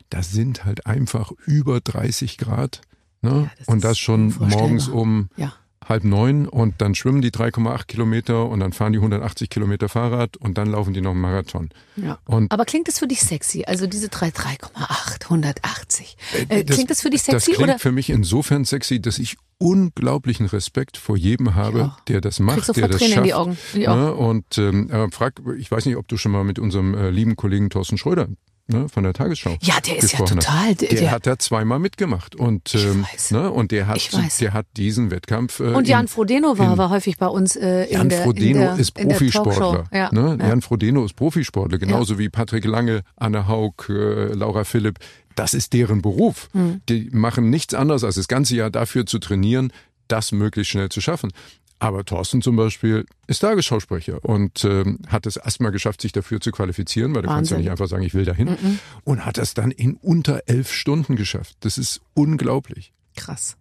Da sind halt einfach über 30 Grad. Ne? das und das schon morgens um Ja. halb neun und dann schwimmen die 3,8 Kilometer und dann fahren die 180 Kilometer Fahrrad und dann laufen die noch einen Marathon. Ja. Und Aber klingt das für dich sexy? Also diese 3, 3,8, 180. Äh, das- klingt das für dich Das sexy klingt oder? für mich insofern sexy, dass ich unglaublichen Respekt vor jedem habe, der das macht, der das Tränen in schafft. die Augen. Ich auch. Ne? Und ähm, äh, frag, ich weiß nicht, ob du schon mal mit unserem äh, lieben Kollegen Thorsten Schröder ne, von der Tagesschau Ja, der ist ja total, der- Der, hat da zweimal mitgemacht und ähm, weiß. ne, und der hat Ich weiß. der hat diesen Wettkampf äh, Und Jan in- Frodeno war, in- war häufig bei uns äh, in Jan der, Frodeno in der, ist in Profisportler. Ja. Ne? ja. Jan Frodeno ist Profisportler, genauso wie Patrick Lange, Anne Haug, äh, Laura Philipp. Das ist deren Beruf. Hm. Die machen nichts anderes, als das ganze Jahr dafür zu trainieren, das möglichst schnell zu schaffen. Aber Thorsten zum Beispiel ist Tagesschausprecher und ähm, hat es erstmal geschafft, sich dafür zu qualifizieren, weil du kannst ja Wahnsinn. nicht einfach sagen, ich will dahin. Und hat das dann in unter elf Stunden geschafft. Das ist unglaublich. Krass.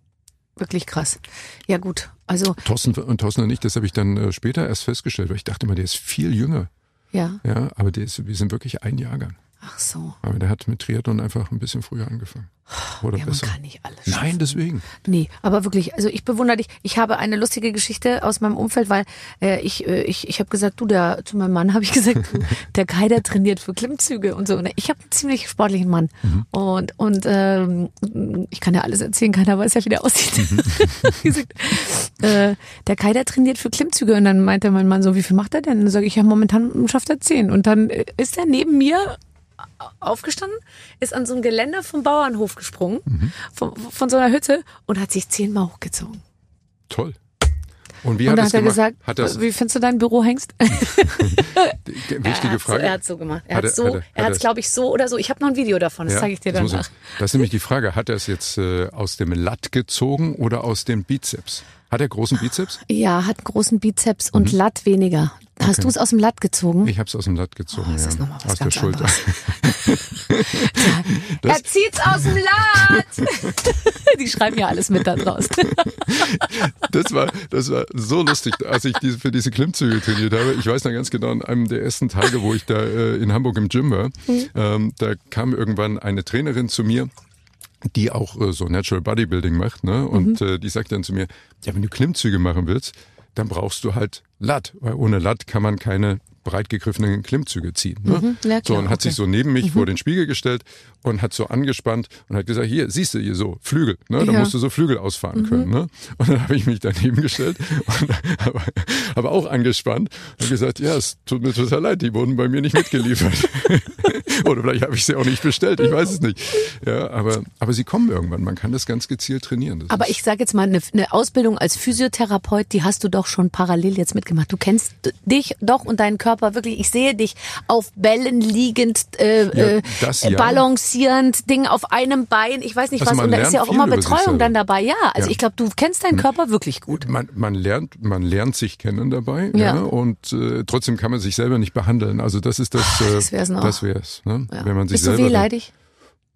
Wirklich krass. Ja gut, also Thorsten und Thorsten und ich, das habe ich dann äh, später erst festgestellt, weil ich dachte immer, der ist viel jünger. ja. Ja, aber der ist, wir sind wirklich ein Jahrgang. Ach so. Aber der hat mit Triathlon einfach ein bisschen früher angefangen. Oder Ja, man besser. kann nicht alles schaffen. Nein, deswegen. Nee, aber wirklich, also ich bewundere dich. Ich habe eine lustige Geschichte aus meinem Umfeld, weil äh, ich äh, ich ich habe gesagt, du der zu meinem Mann habe ich gesagt, du, der Kai der trainiert für Klimmzüge und so. Und ich habe einen ziemlich sportlichen Mann und und ähm, ich kann ja alles erzählen, keiner weiß ja, wie der aussieht. gesagt, äh, der Kai der trainiert für Klimmzüge und dann meinte mein Mann so, wie viel macht er denn? Und dann sage ich, ja momentan schafft er zehn und dann äh, ist er neben mir aufgestanden, ist an so ein Geländer vom Bauernhof gesprungen, von, von so einer Hütte und hat sich zehnmal hochgezogen. Toll. Und wie und hat es hat er gemacht? gesagt, hat das, wie findest du dein Bürohengst? die- wichtige er Frage. So, er hat so gemacht. Er Hat hat so, er- er hat es glaube ich so oder so. Ich habe noch ein Video davon, das Ja, zeige ich dir danach. Das ist nämlich die Frage, hat er es jetzt äh, aus dem Latt gezogen oder aus dem Bizeps? Hat er großen Bizeps? Ja, hat einen großen Bizeps und Latt weniger. Hast Mhm. Okay. du es aus dem Latt gezogen? Ich habe es aus dem Latt gezogen, Oh, das ja. ist was aus der Schulter. er zieht's aus dem Latt! Die schreiben ja alles mit da draußen. Das war, das war so lustig, als ich diese, für diese Klimmzüge trainiert habe. Ich weiß noch ganz genau, an einem der ersten Tage, wo ich da äh, in Hamburg im Gym war, ähm, da kam irgendwann eine Trainerin zu mir, die auch äh, so Natural Bodybuilding macht, ne? Und äh, die sagt dann zu mir, ja, wenn du Klimmzüge machen willst, dann brauchst du halt Latt, weil ohne Latt kann man keine breit gegriffenen Klimmzüge ziehen. Ne? Mhm, ja, so klar, und hat okay. sich so neben mich vor den Spiegel gestellt und hat so angespannt und hat gesagt, hier, siehst du hier so, Flügel, ne? Da Ja. musst du so Flügel ausfahren können. Ne? Und dann habe ich mich daneben gestellt und habe, habe auch angespannt und gesagt, ja, es tut mir total leid, die wurden bei mir nicht mitgeliefert. Oder vielleicht habe ich sie auch nicht bestellt, ich weiß es nicht. Ja, aber, aber sie kommen irgendwann, man kann das ganz gezielt trainieren. Das Aber ich sage jetzt mal, eine, eine Ausbildung als Physiotherapeut, die hast du doch schon parallel jetzt mitgemacht. Du kennst dich doch und deinen Körper wirklich. Ich sehe dich auf Bällen liegend, äh, Ja, äh, das ja. balancierend, Ding auf einem Bein, ich weiß nicht Also was. Und da ist ja auch immer Betreuung dann dabei. Ja, also Ja. Ich glaube, du kennst deinen Körper wirklich gut. man, man lernt, man lernt sich kennen dabei, Ja. und äh, trotzdem kann man sich selber nicht behandeln. Also das ist das, äh, das wär's noch. das wär's, ne? Wenn man sich Bist du selber. wehleidig?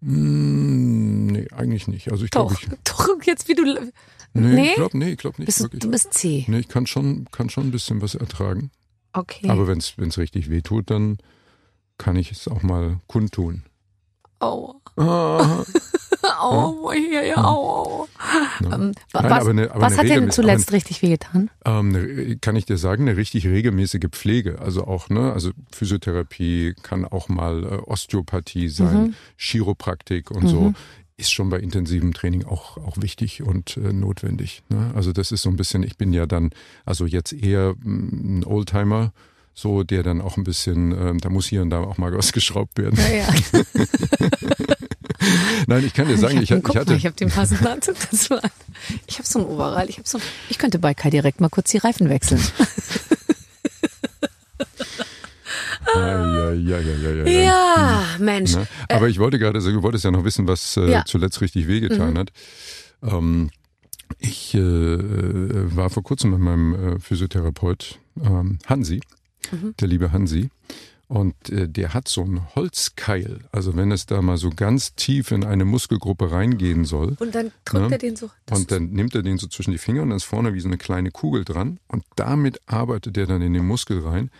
Mm, nee, eigentlich nicht. Also ich glaube, doch, jetzt wie du. Nee, Nee? ich glaube, nee, ich glaube nicht Bist, du- wirklich. du bist C. Nee, ich kann schon, kann schon ein bisschen was ertragen. Okay. Aber wenn es richtig weh tut, dann kann ich es auch mal kundtun. oh. Ah, Oh, ja, ja, au, au. ne? Ähm, wa- Nein, was aber eine- aber was eine hat denn regelmäß- zuletzt aber richtig wehgetan? Ähm, ne, kann ich dir sagen, eine richtig regelmäßige Pflege. Also auch, ne, also Physiotherapie kann auch mal äh, Osteopathie sein, Mhm. Chiropraktik und so. Ist schon bei intensivem Training auch, auch wichtig und äh, notwendig. Ne? Also das ist so ein bisschen, ich bin ja dann, also jetzt eher mm, ein Oldtimer, so der dann auch ein bisschen, ähm, da muss hier und da auch mal was geschraubt werden. Ja, ja. Nein, ich kann dir sagen, ich, ich Guck hatte. mal, ich habe den passenden Anzug dazu an. Ich habe so ein Overall. Ich, hab so, ich könnte bei Kai direkt mal kurz die Reifen wechseln. Ja, ja, ja, ja, ja, Mensch. Ne? Aber ich wollte gerade sagen, du wolltest ja noch wissen, was äh. Mhm. zuletzt richtig wehgetan hat. Ähm, ich äh, äh, war vor kurzem mit meinem äh, Physiotherapeut ähm, Hansi, Mhm. der liebe Hansi. Und äh, der hat so einen Holzkeil. Also wenn es da mal so ganz tief in eine Muskelgruppe reingehen soll. Und dann drückt Ne? er den so. Und dann nimmt er den so zwischen die Finger und dann ist vorne wie so eine kleine Kugel dran. Und damit arbeitet er dann in den Muskel rein.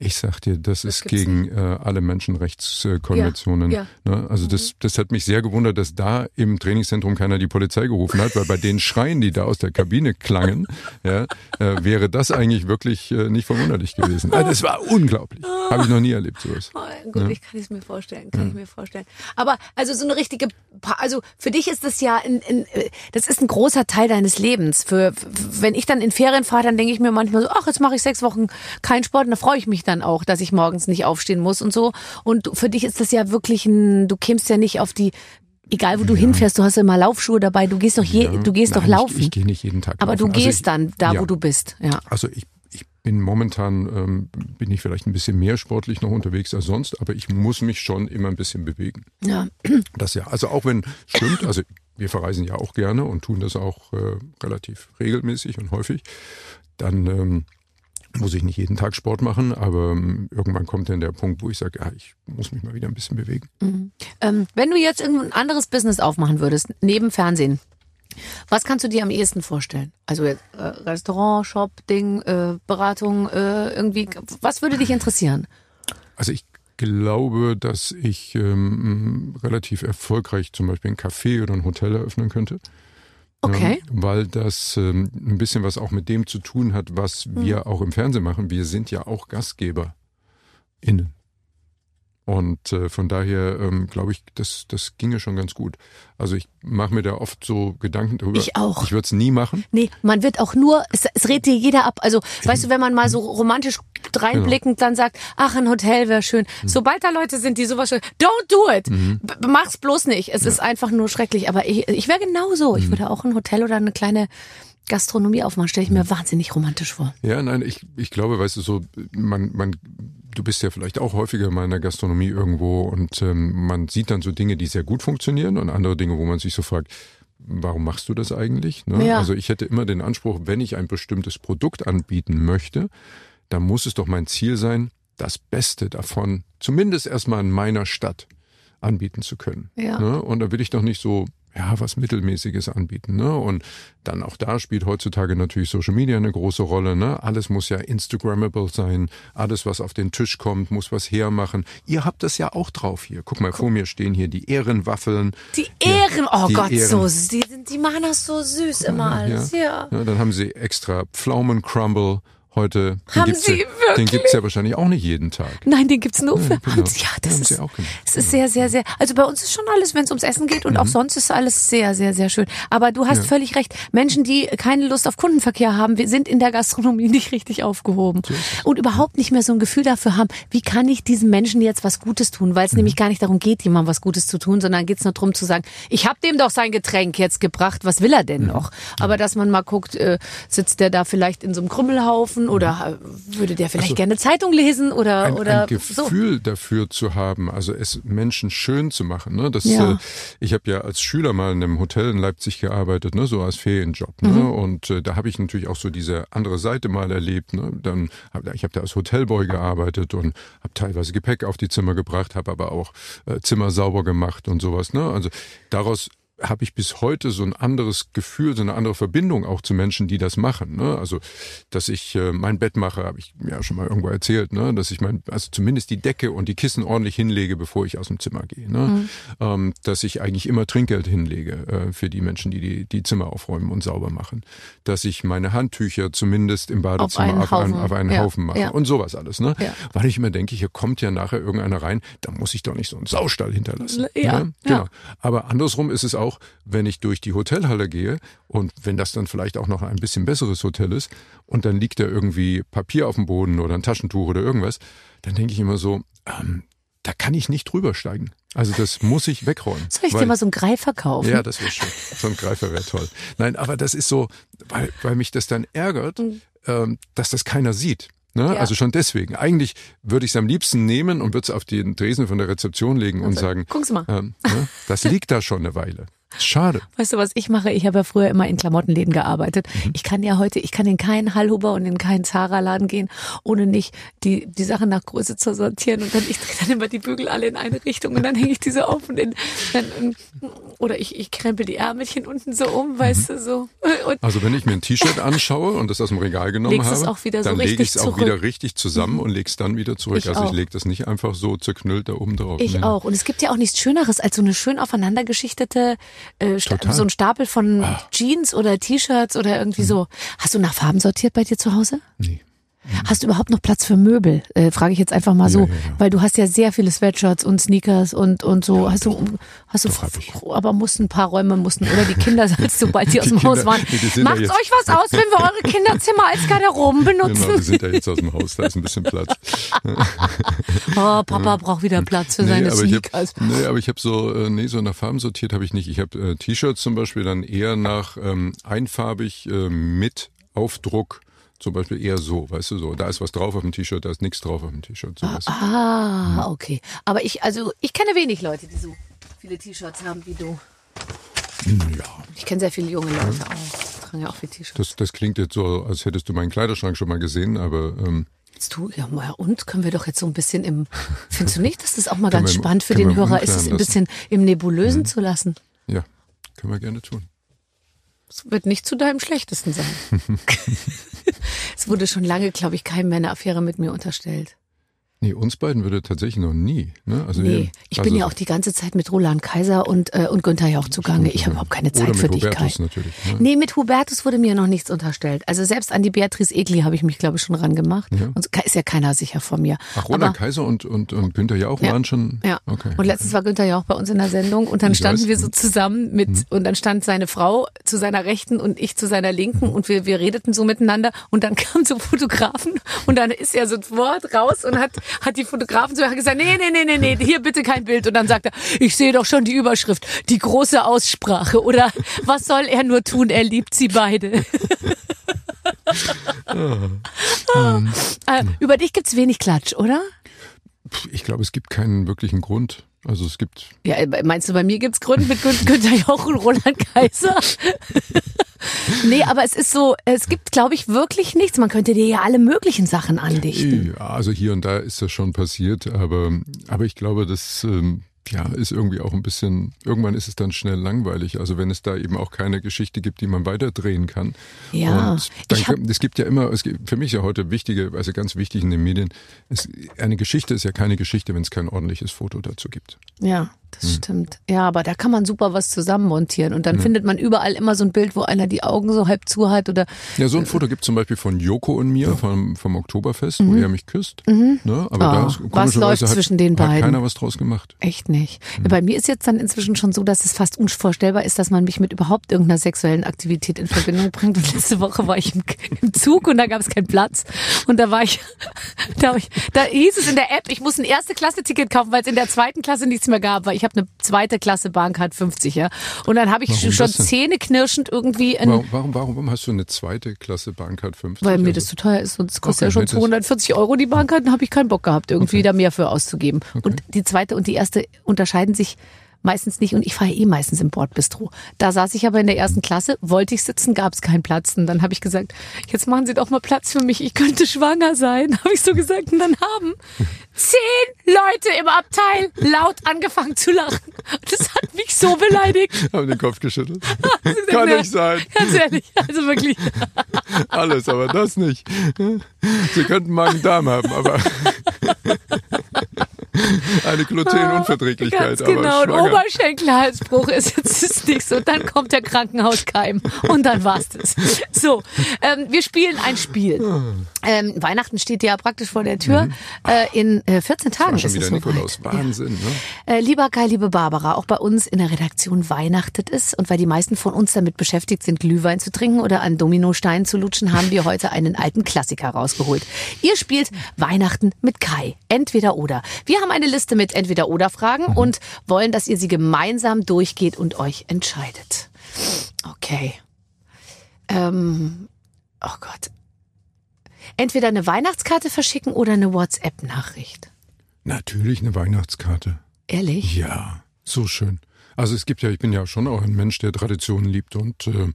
Ich sag dir, das, ist gibt's gegen äh, alle Menschenrechtskonventionen. Ja, Ne? Also das, das hat mich sehr gewundert, dass da im Trainingszentrum keiner die Polizei gerufen hat, weil bei den Schreien, die da aus der Kabine klangen, ja, äh, wäre das eigentlich wirklich äh, nicht verwunderlich gewesen. Also das war unglaublich. Habe ich noch nie erlebt sowas. Oh, gut, ich kann es mir vorstellen, kann ich mir vorstellen. Aber also so eine richtige, Pa- also für dich ist das ja, ein, ein, äh, das ist ein großer Teil deines Lebens. Für, wenn ich dann in Ferien fahre, dann denke ich mir manchmal so, ach, jetzt mache ich sechs Wochen keinen Sport, und da freue ich mich dann auch, dass ich morgens nicht aufstehen muss und so. Und du- für dich ist das ja wirklich ein, du kämst ja nicht auf die, egal wo du hinfährst, du hast ja immer Laufschuhe dabei, du gehst doch je, Ja. du gehst doch Nein, laufen. Ich, ich gehe nicht jeden Tag aber du laufen. Also gehst ich, dann da, ja. wo du bist, ja. Also ich bin momentan, ähm, bin ich vielleicht ein bisschen mehr sportlich noch unterwegs als sonst, aber ich muss mich schon immer ein bisschen bewegen. Ja, Das ja, also auch wenn stimmt, also wir verreisen ja auch gerne und tun das auch äh, relativ regelmäßig und häufig, dann ähm, muss ich nicht jeden Tag Sport machen, aber ähm, irgendwann kommt dann der Punkt, wo ich sage, ja, ich muss mich mal wieder ein bisschen bewegen. Ähm, wenn du jetzt irgendein anderes Business aufmachen würdest, neben Fernsehen, was kannst du dir am ehesten vorstellen? Also äh, Restaurant, Shop, Ding, äh, Beratung, äh, irgendwie, was würde dich interessieren? Also ich glaube, dass ich ähm, relativ erfolgreich zum Beispiel ein Café oder ein Hotel eröffnen könnte. Okay. Ähm, weil das ähm, ein bisschen was auch mit dem zu tun hat, was Hm. wir auch im Fernsehen machen. Wir sind ja auch Gastgeber innen. Und äh, von daher ähm, glaube ich, das, das ginge schon ganz gut. Also ich mache mir da oft so Gedanken darüber. Ich auch. Ich würde es nie machen. Nee, man wird auch nur, es, es redet dir jeder ab. Also, weißt du, wenn man mal so romantisch reinblickend dann sagt, ach, ein Hotel wäre schön. Sobald da Leute sind, die sowas schön, don't do it. B- Mach's bloß nicht. Es ist einfach nur schrecklich. Aber ich, ich wäre genauso. Ich würde auch ein Hotel oder eine kleine Gastronomie aufmachen. Stelle ich mir wahnsinnig romantisch vor. Ja, nein, ich, ich glaube, weißt du, so, man, man, du bist ja vielleicht auch häufiger mal in der Gastronomie irgendwo und ähm, man sieht dann so Dinge, die sehr gut funktionieren und andere Dinge, wo man sich so fragt, warum machst du das eigentlich? Ne? Ja. Also ich hätte immer den Anspruch, wenn ich ein bestimmtes Produkt anbieten möchte, dann muss es doch mein Ziel sein, das Beste davon, zumindest erstmal in meiner Stadt, anbieten zu können. Ja. Ne? Und da will ich doch nicht so, ja, was Mittelmäßiges anbieten. Ne? Und dann auch da spielt heutzutage natürlich Social Media eine große Rolle. Ne? Alles muss ja Instagrammable sein. Alles, was auf den Tisch kommt, muss was hermachen. Ihr habt das ja auch drauf hier. Guck mal, vor mir stehen hier die Ehrenwaffeln. Die Ehren, oh die Gott, Ehren. so, süß. die, die machen das so süß immer alles, ja. Ja, dann haben sie extra Pflaumencrumble heute. Den Haben sie ja, wirklich? Den gibt's ja wahrscheinlich auch nicht jeden Tag. Nein, den gibt's nur für genau. uns. Ja, das ist, sie auch es ist sehr, sehr, sehr. Also bei uns ist schon alles, wenn es ums Essen geht und Mhm. auch sonst ist alles sehr, sehr, sehr schön. Aber du hast völlig recht. Menschen, die keine Lust auf Kundenverkehr haben, wir sind in der Gastronomie nicht richtig aufgehoben und überhaupt nicht mehr so ein Gefühl dafür haben, wie kann ich diesen Menschen jetzt was Gutes tun, weil es Mhm. nämlich gar nicht darum geht, jemandem was Gutes zu tun, sondern geht es nur darum zu sagen, ich habe dem doch sein Getränk jetzt gebracht, was will er denn Mhm. noch? Aber dass man mal guckt, äh, sitzt der da vielleicht in so einem Krümmelhaufen oder äh, würde der vielleicht gerne Zeitung lesen oder ein, oder ein so. Gefühl dafür zu haben, also es Menschen schön zu machen. Ne? Das, Ja. äh, ich habe ja als Schüler mal in einem Hotel in Leipzig gearbeitet, ne? so als Ferienjob. Ne? Mhm. Und äh, da habe ich natürlich auch so diese andere Seite mal erlebt. Ne? Dann hab, ich habe da als Hotelboy gearbeitet und habe teilweise Gepäck auf die Zimmer gebracht, habe aber auch äh, Zimmer sauber gemacht und sowas. Ne? Also daraus habe ich bis heute so ein anderes Gefühl, so eine andere Verbindung auch zu Menschen, die das machen. Ne? Also, dass ich äh, mein Bett mache, habe ich ja schon mal irgendwo erzählt, ne? dass ich mein, also zumindest die Decke und die Kissen ordentlich hinlege, bevor ich aus dem Zimmer gehe. Ne? Ähm, dass ich eigentlich immer Trinkgeld hinlege äh, für die Menschen, die, die die Zimmer aufräumen und sauber machen. Dass ich meine Handtücher zumindest im Badezimmer auf einen, Haufen. auf einen Ja, Haufen mache ja. und sowas alles. Ne? Ja. Weil ich immer denke, hier kommt ja nachher irgendeiner rein, da muss ich doch nicht so einen Saustall hinterlassen. Ja, ne? Genau. Aber andersrum ist es auch, wenn ich durch die Hotelhalle gehe und wenn das dann vielleicht auch noch ein bisschen besseres Hotel ist und dann liegt da irgendwie Papier auf dem Boden oder ein Taschentuch oder irgendwas, dann denke ich immer so, ähm, da kann ich nicht drüber steigen. Also das muss ich wegräumen. Soll ich weil- dir mal so einen Greifer kaufen? ja, das wäre schön. So ein Greifer wäre toll. Nein, aber das ist so, weil, weil mich das dann ärgert, ähm, dass das keiner sieht. Ne? Mhm. Ja. Also schon deswegen. Eigentlich würde ich es am liebsten nehmen und würde es auf den Tresen von der Rezeption legen und sagen, guck's mal. Ähm, ne? das liegt da schon eine Weile. Schade. Weißt du, was ich mache? Ich habe ja früher immer in Klamottenläden gearbeitet. Mhm. Ich kann ja heute, ich kann in keinen Hallhuber und in keinen Zara-Laden gehen, ohne nicht die, die Sachen nach Größe zu sortieren. Und dann, ich drehe dann immer die Bügel alle in eine Richtung und dann hänge ich diese auf und in, dann, oder ich, ich krempel die Ärmelchen unten so um, weißt du, so. Und Also wenn ich mir ein T-Shirt anschaue und das aus dem Regal genommen habe, so dann lege ich es auch. Mhm. wieder richtig zusammen und lege es dann wieder zurück. Ich also auch. ich lege das nicht einfach so zerknüllt da oben drauf. Ich Nee, nee. auch. Und es gibt ja auch nichts Schöneres als so eine schön aufeinander geschichtete, äh, so ein Stapel von Jeans oder T-Shirts oder irgendwie so. Hast du nach Farben sortiert bei dir zu Hause? Nee. Hast du überhaupt noch Platz für Möbel? Äh, Frage ich jetzt einfach mal so, Ja, ja, ja. weil du hast ja sehr viele Sweatshirts und Sneakers und und so. hast du, hast du, ich. aber mussten ein paar Räume mussten oder die Kinder, als sobald die aus dem Haus Kinder, waren, nee, jetzt- euch was aus, wenn wir eure Kinderzimmer als Garderoben benutzen? Genau, die sind ja jetzt aus dem Haus, da ist ein bisschen Platz. Oh, Papa braucht wieder Platz für seine aber ich Sneakers. hab, nee, aber ich habe so, äh, nee, so nach Farben sortiert habe ich nicht. Ich habe äh, T-Shirts zum Beispiel dann eher nach ähm, einfarbig äh, mit Aufdruck, zum Beispiel eher so, weißt du so. Da ist was drauf auf dem T-Shirt, da ist nichts drauf auf dem T-Shirt. Sowas. Ah, okay. Aber ich, also, ich kenne wenig Leute, die so viele T-Shirts haben wie du. Ja, Ich kenne sehr viele junge Leute auch. Tragen ja auch viele T-Shirts. das, das klingt jetzt so, als hättest du meinen Kleiderschrank schon mal gesehen, aber ähm, Jetzt du, ja, mal, und können wir doch jetzt so ein bisschen im, findest du nicht, dass das auch mal ganz wir spannend für den Hörer ist, es ein bisschen im Nebulösen zu lassen? ja, können wir gerne tun. Es wird nicht zu deinem Schlechtesten sein. es wurde schon lange, glaube ich, keinem mehr eine Affäre mit mir unterstellt. Nee, uns beiden würde tatsächlich noch nie. Ne? Also Nee, wir- ich also, bin ja auch die ganze Zeit mit Roland Kaiser und, äh, und Günther Jauch zugange. Ich habe überhaupt keine Zeit Oder für mit dich, Kai. Natürlich. Ne? Nee, mit Hubertus wurde mir noch nichts unterstellt. Also selbst an die Beatrice Egli habe ich mich, glaube ich, schon ran gemacht. Und so ist ja keiner sicher von mir. Ach, Roland Aber- Kaiser und, und, und Günther Jauch Ja. waren schon. Ja. Okay. Und letztens war Günther ja auch bei uns in der Sendung und dann Ich standen weiß. wir so zusammen mit und dann stand seine Frau zu seiner Rechten und ich zu seiner Linken und wir, wir redeten so miteinander und dann kamen so Fotografen und dann ist er sofort raus und hat, hat die Fotografen so gesagt, nee, nee, nee, nee, nee, hier bitte kein Bild. Und dann sagt er, ich sehe doch schon die Überschrift, die große Aussprache oder was soll er nur tun, er liebt sie beide. äh, über dich gibt's wenig Klatsch, oder? Ich glaube, es gibt keinen wirklichen Grund. Also es gibt. Ja, meinst du, bei mir gibt's Gründe mit Gün Günther Jauch und Roland Kaiser? nee, aber es ist so, es gibt, glaube ich, wirklich nichts. Man könnte dir ja alle möglichen Sachen andichten. Also hier und da ist das schon passiert, aber, aber ich glaube, das ähm, ja, ist irgendwie auch ein bisschen, irgendwann ist es dann schnell langweilig. Also wenn es da eben auch keine Geschichte gibt, die man weiterdrehen kann. Ja, Und dann, hab- es gibt ja immer, es gibt, für mich ist ja heute wichtige, also ganz wichtig in den Medien, es, eine Geschichte ist ja keine Geschichte, wenn es kein ordentliches Foto dazu gibt. Ja, das stimmt. Ja, aber da kann man super was zusammenmontieren und dann findet man überall immer so ein Bild, wo einer die Augen so halb zu hat oder Ja, so ein Foto gibt zum Beispiel von Joko und mir vom, vom Oktoberfest, wo er mich küsst. Ne? Aber Oh, da ist, was läuft hat, zwischen den hat beiden? keiner was draus gemacht. Echt nicht. Bei mir ist jetzt dann inzwischen schon so, dass es fast unvorstellbar ist, dass man mich mit überhaupt irgendeiner sexuellen Aktivität in Verbindung bringt. Und letzte Woche war ich im, im Zug und da gab es keinen Platz. Und da war ich, da, ich, da hieß es in der App, ich muss ein erste Klasse Ticket kaufen, weil es in der zweiten Klasse nichts mehr gab, weil ich habe eine zweite Klasse Bahncard 50, ja. Und dann habe ich Warum schon zähneknirschend irgendwie ein, Warum, warum, warum hast du eine zweite Klasse Bahncard 50? weil mir Also- das zu teuer ist und es kostet Okay, ja schon nee, das- 240 Euro die Bahncard, dann habe ich keinen Bock gehabt, irgendwie da mehr für auszugeben. Und die zweite und die erste unterscheiden sich meistens nicht und ich fahre eh meistens im Bordbistro. Da saß ich aber in der ersten Klasse, wollte ich sitzen, gab es keinen Platz. Und dann habe ich gesagt, jetzt machen Sie doch mal Platz für mich, ich könnte schwanger sein. Habe ich so gesagt und dann haben zehn Leute im Abteil laut angefangen zu lachen. Das hat mich so beleidigt. Haben den Kopf geschüttelt. Ja, Kann nicht sein. Ganz ehrlich, also wirklich. Alles, aber das nicht. Sie könnten Magen-Darm haben, aber eine Glutenunverträglichkeit. Ganz genau, ein aber schwanger. Oberschenkelhalsbruch ist jetzt ist nicht so. Dann kommt der Krankenhauskeim und dann war's das. So, ähm, wir spielen ein Spiel. Ähm, Weihnachten steht ja praktisch vor der Tür. Äh, in äh, 14 Tagen War schon ist wieder es Nikolaus. soweit. Wahnsinn, ne? Äh, lieber Kai, liebe Barbara, auch bei uns in der Redaktion weihnachtet es. Und weil die meisten von uns damit beschäftigt sind, Glühwein zu trinken oder an Dominosteinen zu lutschen, haben wir heute einen alten Klassiker rausgeholt. Ihr spielt Weihnachten mit Kai. Entweder oder. Wir haben eine Liste mit Entweder-Oder-Fragen Mhm. und wollen, dass ihr sie gemeinsam durchgeht und euch entscheidet. Okay. Ähm, oh Gott. Entweder eine Weihnachtskarte verschicken oder eine WhatsApp-Nachricht. Natürlich eine Weihnachtskarte. Ehrlich? Ja, so schön. Also es gibt ja, ich bin ja schon auch ein Mensch, der Traditionen liebt und äh,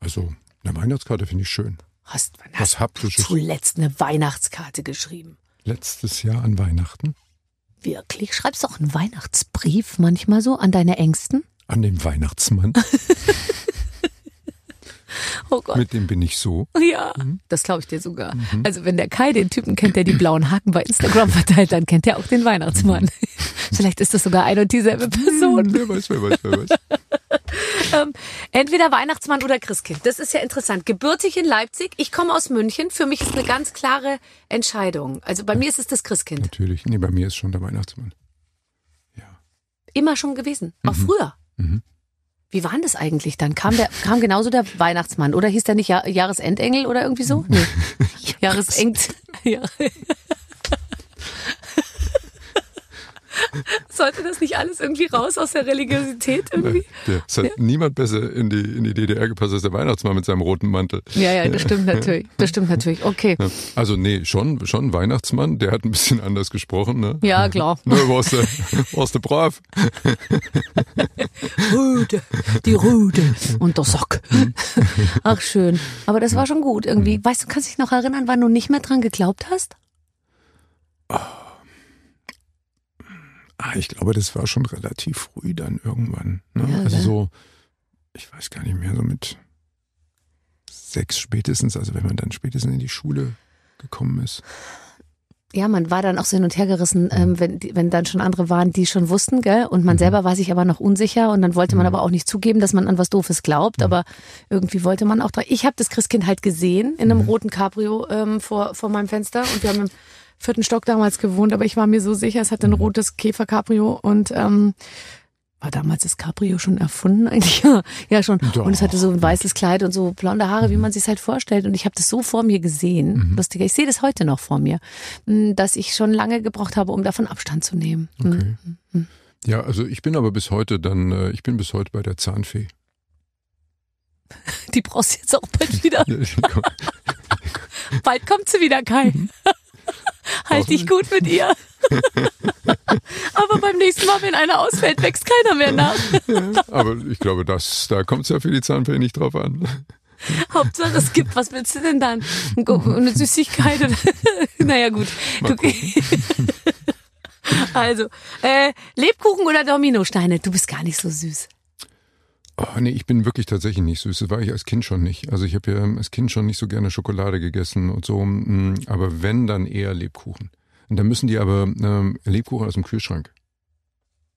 also eine Weihnachtskarte finde ich schön. Hast, wann Was hast du Haptisches. zuletzt eine Weihnachtskarte geschrieben? Letztes Jahr an Weihnachten Wirklich? Schreibst du auch einen Weihnachtsbrief manchmal so an deine Ängsten? an den Weihnachtsmann, Oh Gott. mit dem bin ich so. Ja, das glaube ich dir sogar. Also wenn der Kai den Typen kennt, der die blauen Haken bei Instagram verteilt, dann kennt er auch den Weihnachtsmann. Vielleicht ist das sogar ein und dieselbe Person. Wer weiß, wer weiß, wer weiß. Ähm, entweder Weihnachtsmann oder Christkind. Das ist ja interessant. Gebürtig in Leipzig. Ich komme aus München. Für mich ist eine ganz klare Entscheidung. Also bei mir ist es das Christkind. Natürlich. Nee, bei mir ist schon der Weihnachtsmann. Immer schon gewesen. Auch früher. Wie war denn das eigentlich dann? Kam, der, kam genauso der Weihnachtsmann oder hieß der nicht Jahr, Jahresendengel oder irgendwie so? Nee. Jahresend. Ja. Sollte das nicht alles irgendwie raus aus der Religiosität irgendwie? Es hat niemand besser in die, in die DDR gepasst als der Weihnachtsmann mit seinem roten Mantel. Ja, ja, das stimmt natürlich. Das stimmt natürlich. Okay. Ja. Also nee, schon, schon Weihnachtsmann, der hat ein bisschen anders gesprochen, ne? Ja, klar. Ne, warst du, warst du brav? Rüde, die Rüde und der Sock. Ach, schön. Aber das war schon gut irgendwie. Weißt du, kannst dich noch erinnern, wann du nicht mehr dran geglaubt hast? Ah, ich glaube, das war schon relativ früh dann irgendwann. Ne? Ja, also gell? so, ich weiß gar nicht mehr, so mit sechs spätestens, also wenn man dann spätestens in die Schule gekommen ist. Ja, man war dann auch so hin und her gerissen, ähm, wenn, wenn dann schon andere waren, die schon wussten, gell? Und man selber war sich aber noch unsicher und dann wollte man aber auch nicht zugeben, dass man an was Doofes glaubt. Aber irgendwie wollte man auch dran. Ich habe das Christkind halt gesehen in einem roten Cabrio ähm, vor, vor meinem Fenster und wir haben vierten Stock damals gewohnt, aber ich war mir so sicher, es hatte ein rotes Käfer-Cabrio und ähm, war damals das Cabrio schon erfunden eigentlich? Ja, ja schon. Doch. Und es hatte so ein weißes Kleid und so blonde Haare, wie man sich halt vorstellt. Und ich habe das so vor mir gesehen, lustiger, ich sehe das heute noch vor mir, m, dass ich schon lange gebraucht habe, um davon Abstand zu nehmen. M. Okay. Ja, also ich bin aber bis heute dann, äh, ich bin bis heute bei der Zahnfee. Die brauchst du jetzt auch bald wieder. Bald kommt sie wieder, Kai. Halt dich gut mit ihr. Aber beim nächsten Mal, wenn einer ausfällt, wächst keiner mehr nach. aber ich glaube, das, da kommt es ja für die Zahnfee nicht drauf an. Hauptsache es gibt, was willst du denn dann? Eine Süßigkeit? Oder? naja, gut. Also, äh, Lebkuchen oder Dominosteine? Du bist gar nicht so süß. Oh, nee, ich bin wirklich tatsächlich nicht süß. Das war ich als Kind schon nicht. Also ich habe ja als Kind schon nicht so gerne Schokolade gegessen und so. mm, Aber wenn, dann eher Lebkuchen. Und dann müssen die aber ähm, Lebkuchen aus dem Kühlschrank.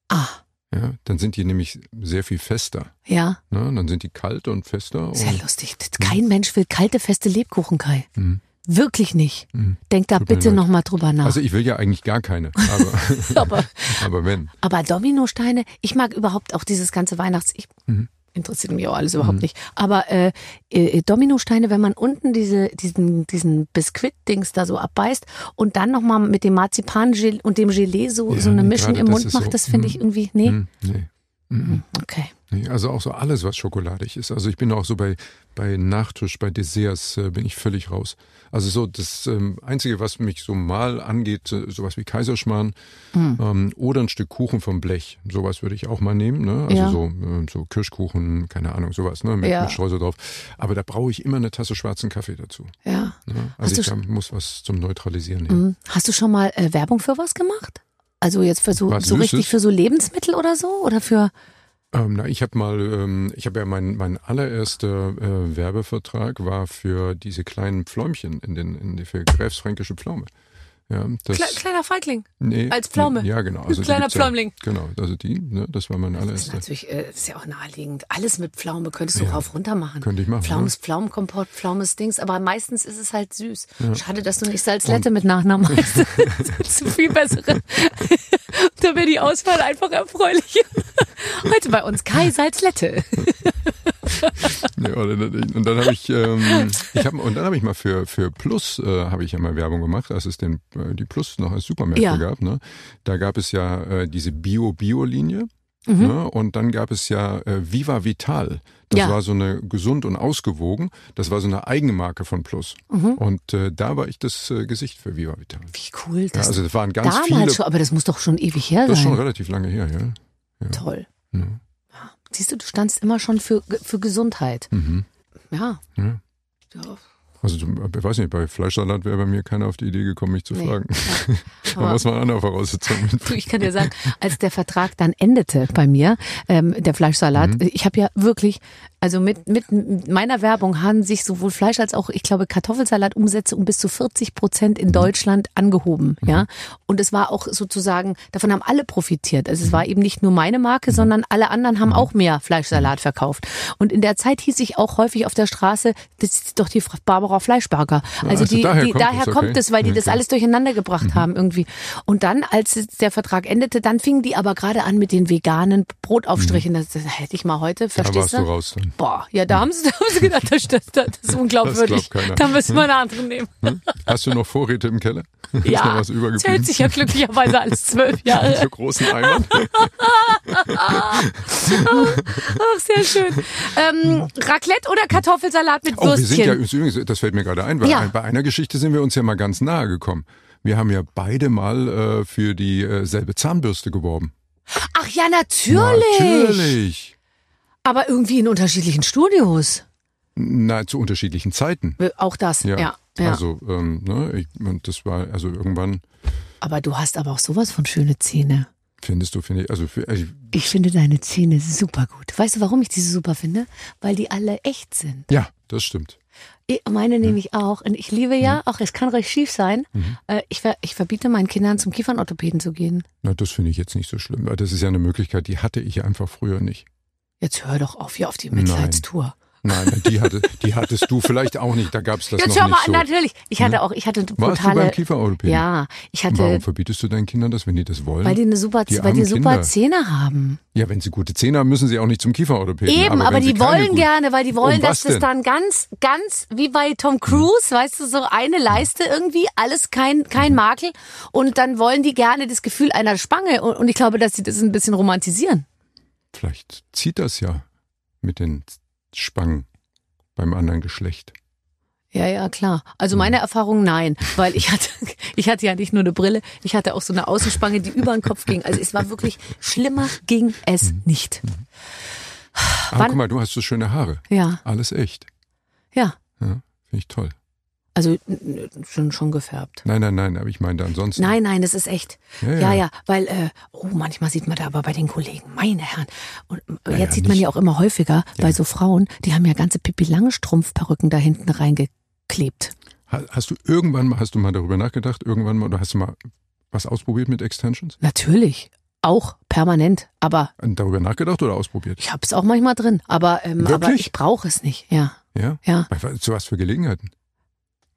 Ah, Ja, dann sind die nämlich sehr viel fester. ja. Ne? Dann sind die kalt und fester. Sehr Und, lustig. Kein Mensch will kalte, feste Lebkuchen, Kai. Mhm. Wirklich nicht. Mhm. Denk da Tut bitte nochmal drüber nach. also ich will ja eigentlich gar keine. Aber, aber, aber wenn. aber Dominosteine, ich mag überhaupt auch dieses ganze Weihnachts... Ich, Mhm. Interessiert mich auch alles überhaupt nicht. Aber äh, äh, Dominosteine, wenn man unten diese, diesen, diesen Biskuit-Dings da so abbeißt und dann nochmal mit dem Marzipan und dem Gelee so, Ja, so eine nee, Mischung im Mund macht, so, das finde mm. ich irgendwie... Nee? Mm, nee. Mm, Okay. Nee. Also auch so alles, was schokoladig ist. Also ich bin auch so bei, bei Nachtisch, bei Desserts äh, bin ich völlig raus. Also so das ähm, Einzige, was mich so mal angeht, äh, sowas wie Kaiserschmarrn Hm. ähm, oder ein Stück Kuchen vom Blech. Sowas würde ich auch mal nehmen. Ne? Also Ja. so, äh, so Kirschkuchen, keine Ahnung, sowas ne? mit, Ja. mit Streusel drauf. Aber da brauche ich immer eine Tasse schwarzen Kaffee dazu. Ja. Ne? Hast Also du ich da muss was zum Neutralisieren nehmen. Mhm. Hast du schon mal äh, Werbung für was gemacht? Also jetzt für so, Was so richtig für so Lebensmittel oder so? Oder für. Ähm, na, ich habe mal, ähm, ich habe ja mein, mein allererster äh, Werbevertrag war für diese kleinen Pfläumchen in den, in die für Gräfsfränkische Pflaume. Ja, das, Kle kleiner Feigling. nee, als Pflaume. Ja, genau. Also Kleiner gibt's ja. Genau, also die, ne, das war mein Das ist allererster. natürlich, äh, ist ja auch naheliegend. Alles mit Pflaume könntest du Ja. rauf runter machen. Könnte ich machen, Pflaumes, Pflaumenkompott, Pflaumes Dings, aber meistens ist es halt süß. Schade, dass du nicht Salzlette mit Nachnamen heißt. das ist viel bessere. da wäre die Auswahl einfach erfreulich. Heute bei uns Kai Salzlette. Ja, oder- und dann habe ich, ähm, ich hab, und dann habe ich mal für für Plus äh, habe ich ja mal Werbung gemacht, als es den äh, die Plus noch als Supermärkte Ja. gab. Ne? Da gab es ja äh, diese Bio-Bio-Linie. Mhm. Ne? Und dann gab es ja äh, Viva Vital. Das Ja. war so eine gesund und ausgewogen. Das war so eine Eigenmarke von Plus. Mhm. Und äh, da war ich das äh, Gesicht für Viva Vital. Wie cool Ja, das also das waren ganz damals viele. schon, aber das muss doch schon ewig her Das ist schon sein. relativ lange her, ja. Toll. Ja. Siehst du, du standst immer schon für, für Gesundheit. Mhm. Ja. Ja. ja. Also du- ich weiß nicht, bei Fleischsalat wäre bei mir keiner auf die Idee gekommen, mich zu Nee. fragen. Da Aber- muss man andere Voraussetzungen mit. Du, ich kann dir sagen, als der Vertrag dann endete bei mir, ähm, der Fleischsalat, Mhm. ich habe ja wirklich, also mit, mit meiner Werbung haben sich sowohl Fleisch als auch, ich glaube, Kartoffelsalat-Umsätze um bis zu 40 Prozent Mhm. in Deutschland angehoben, ja. Und es war auch sozusagen, davon haben alle profitiert. Also es Mhm. war eben nicht nur meine Marke, sondern alle anderen haben auch mehr Fleischsalat verkauft. Und in der Zeit hieß ich auch häufig auf der Straße, das ist doch die Barbara Fleischberger. Also, also die, daher die, kommt daher das, kommt okay. es, weil die das Okay. alles durcheinander gebracht Mhm. haben irgendwie. Und dann, als der Vertrag endete, dann fingen die aber gerade an mit den veganen Brotaufstrichen. Das, das hätte ich mal heute, Mhm. Da warst verstehst du du? raus dann. Boah, ja, da haben sie, da haben sie gedacht, das, das, das ist unglaubwürdig. keiner. Da müssen wir eine andere nehmen. Hm? Hast du noch Vorräte im Keller? Ist noch Ja, was das hält sich ja glücklicherweise alles zwölf Jahre. so großen Eimern? Ach, sehr schön. Ähm, Raclette oder Kartoffelsalat mit Oh, wir sind ja das fällt mir gerade ein, weil Ja. bei einer Geschichte sind wir uns ja mal ganz nahe gekommen. Wir haben ja beide mal äh, für die äh, Zahnbürste geworben. Ach ja, natürlich. Natürlich. Aber irgendwie in unterschiedlichen Studios. Na, zu unterschiedlichen Zeiten. Äh, Auch das, ja. Ja. ja. Also, ähm, ne, ich, und das war, also irgendwann aber du hast aber auch sowas von schöne Zähne. findest du, finde ich, also, also Ich finde deine Zähne super gut. Weißt du, warum ich diese super finde? Weil die alle echt sind. ja, das stimmt. Ich- Meine nehme ich auch. Und ich liebe ja, auch es kann recht schief sein, äh, ich, ver, ich verbiete meinen Kindern zum Kiefernorthopäden zu gehen. Na, das finde ich jetzt nicht so schlimm, weil das ist ja eine Möglichkeit, die hatte ich einfach früher nicht. Jetzt hör doch auf hier auf die Mitleidstour. Nein, die, hatte, die hattest du vielleicht auch nicht, da gab es das Jetzt noch hör mal nicht so. natürlich. Ich hatte auch, ich hatte Warst du beim brutale. Kieferorthopäden? Ja, ich Und warum hatte, verbietest du deinen Kindern das, wenn die das wollen? weil die eine super, Die weil die super Kinder. Zähne haben. ja, wenn sie gute Zähne haben, müssen sie auch nicht zum Kieferorthopäden. Eben, aber, sie die wollen guten- gerne, weil die wollen, Um dass das denn? dann ganz, ganz wie bei Tom Cruise, weißt du, so eine Leiste irgendwie, alles kein, kein Makel. Und dann wollen die gerne das Gefühl einer Spange. Und, und ich glaube, dass sie das ein bisschen romantisieren. Vielleicht zieht das ja mit den Spangen beim anderen Geschlecht. Ja, ja, klar. Also meine Erfahrung nein, weil ich hatte, ich hatte ja nicht nur eine Brille, ich hatte auch so eine Außenspange, die über den Kopf ging. Also es war wirklich schlimmer ging es Hm. nicht. Aber Wann- guck mal, du hast so schöne Haare. Ja, Alles echt. ja. Ja, Finde ich toll. Also schon schon gefärbt. Nein, nein, nein, aber ich meine ansonsten. Nein, nein, das ist echt. Ja, Ja, ja. ja, weil äh, oh, manchmal sieht man da aber bei den Kollegen, meine Herren. Und äh, Ja, jetzt ja, sieht man nicht- ja auch immer häufiger bei so Frauen, die haben ja ganze Pippi Langstrumpfperücken da hinten reingeklebt. Ha- Hast du irgendwann mal, hast du mal darüber nachgedacht, irgendwann mal, oder hast du mal was ausprobiert mit Extensions? Natürlich, auch permanent, aber Darüber nachgedacht oder ausprobiert? ich habe es auch manchmal drin, aber ähm, aber ich brauche es nicht. Ja, Ja? ja. Bei- Zu was für Gelegenheiten?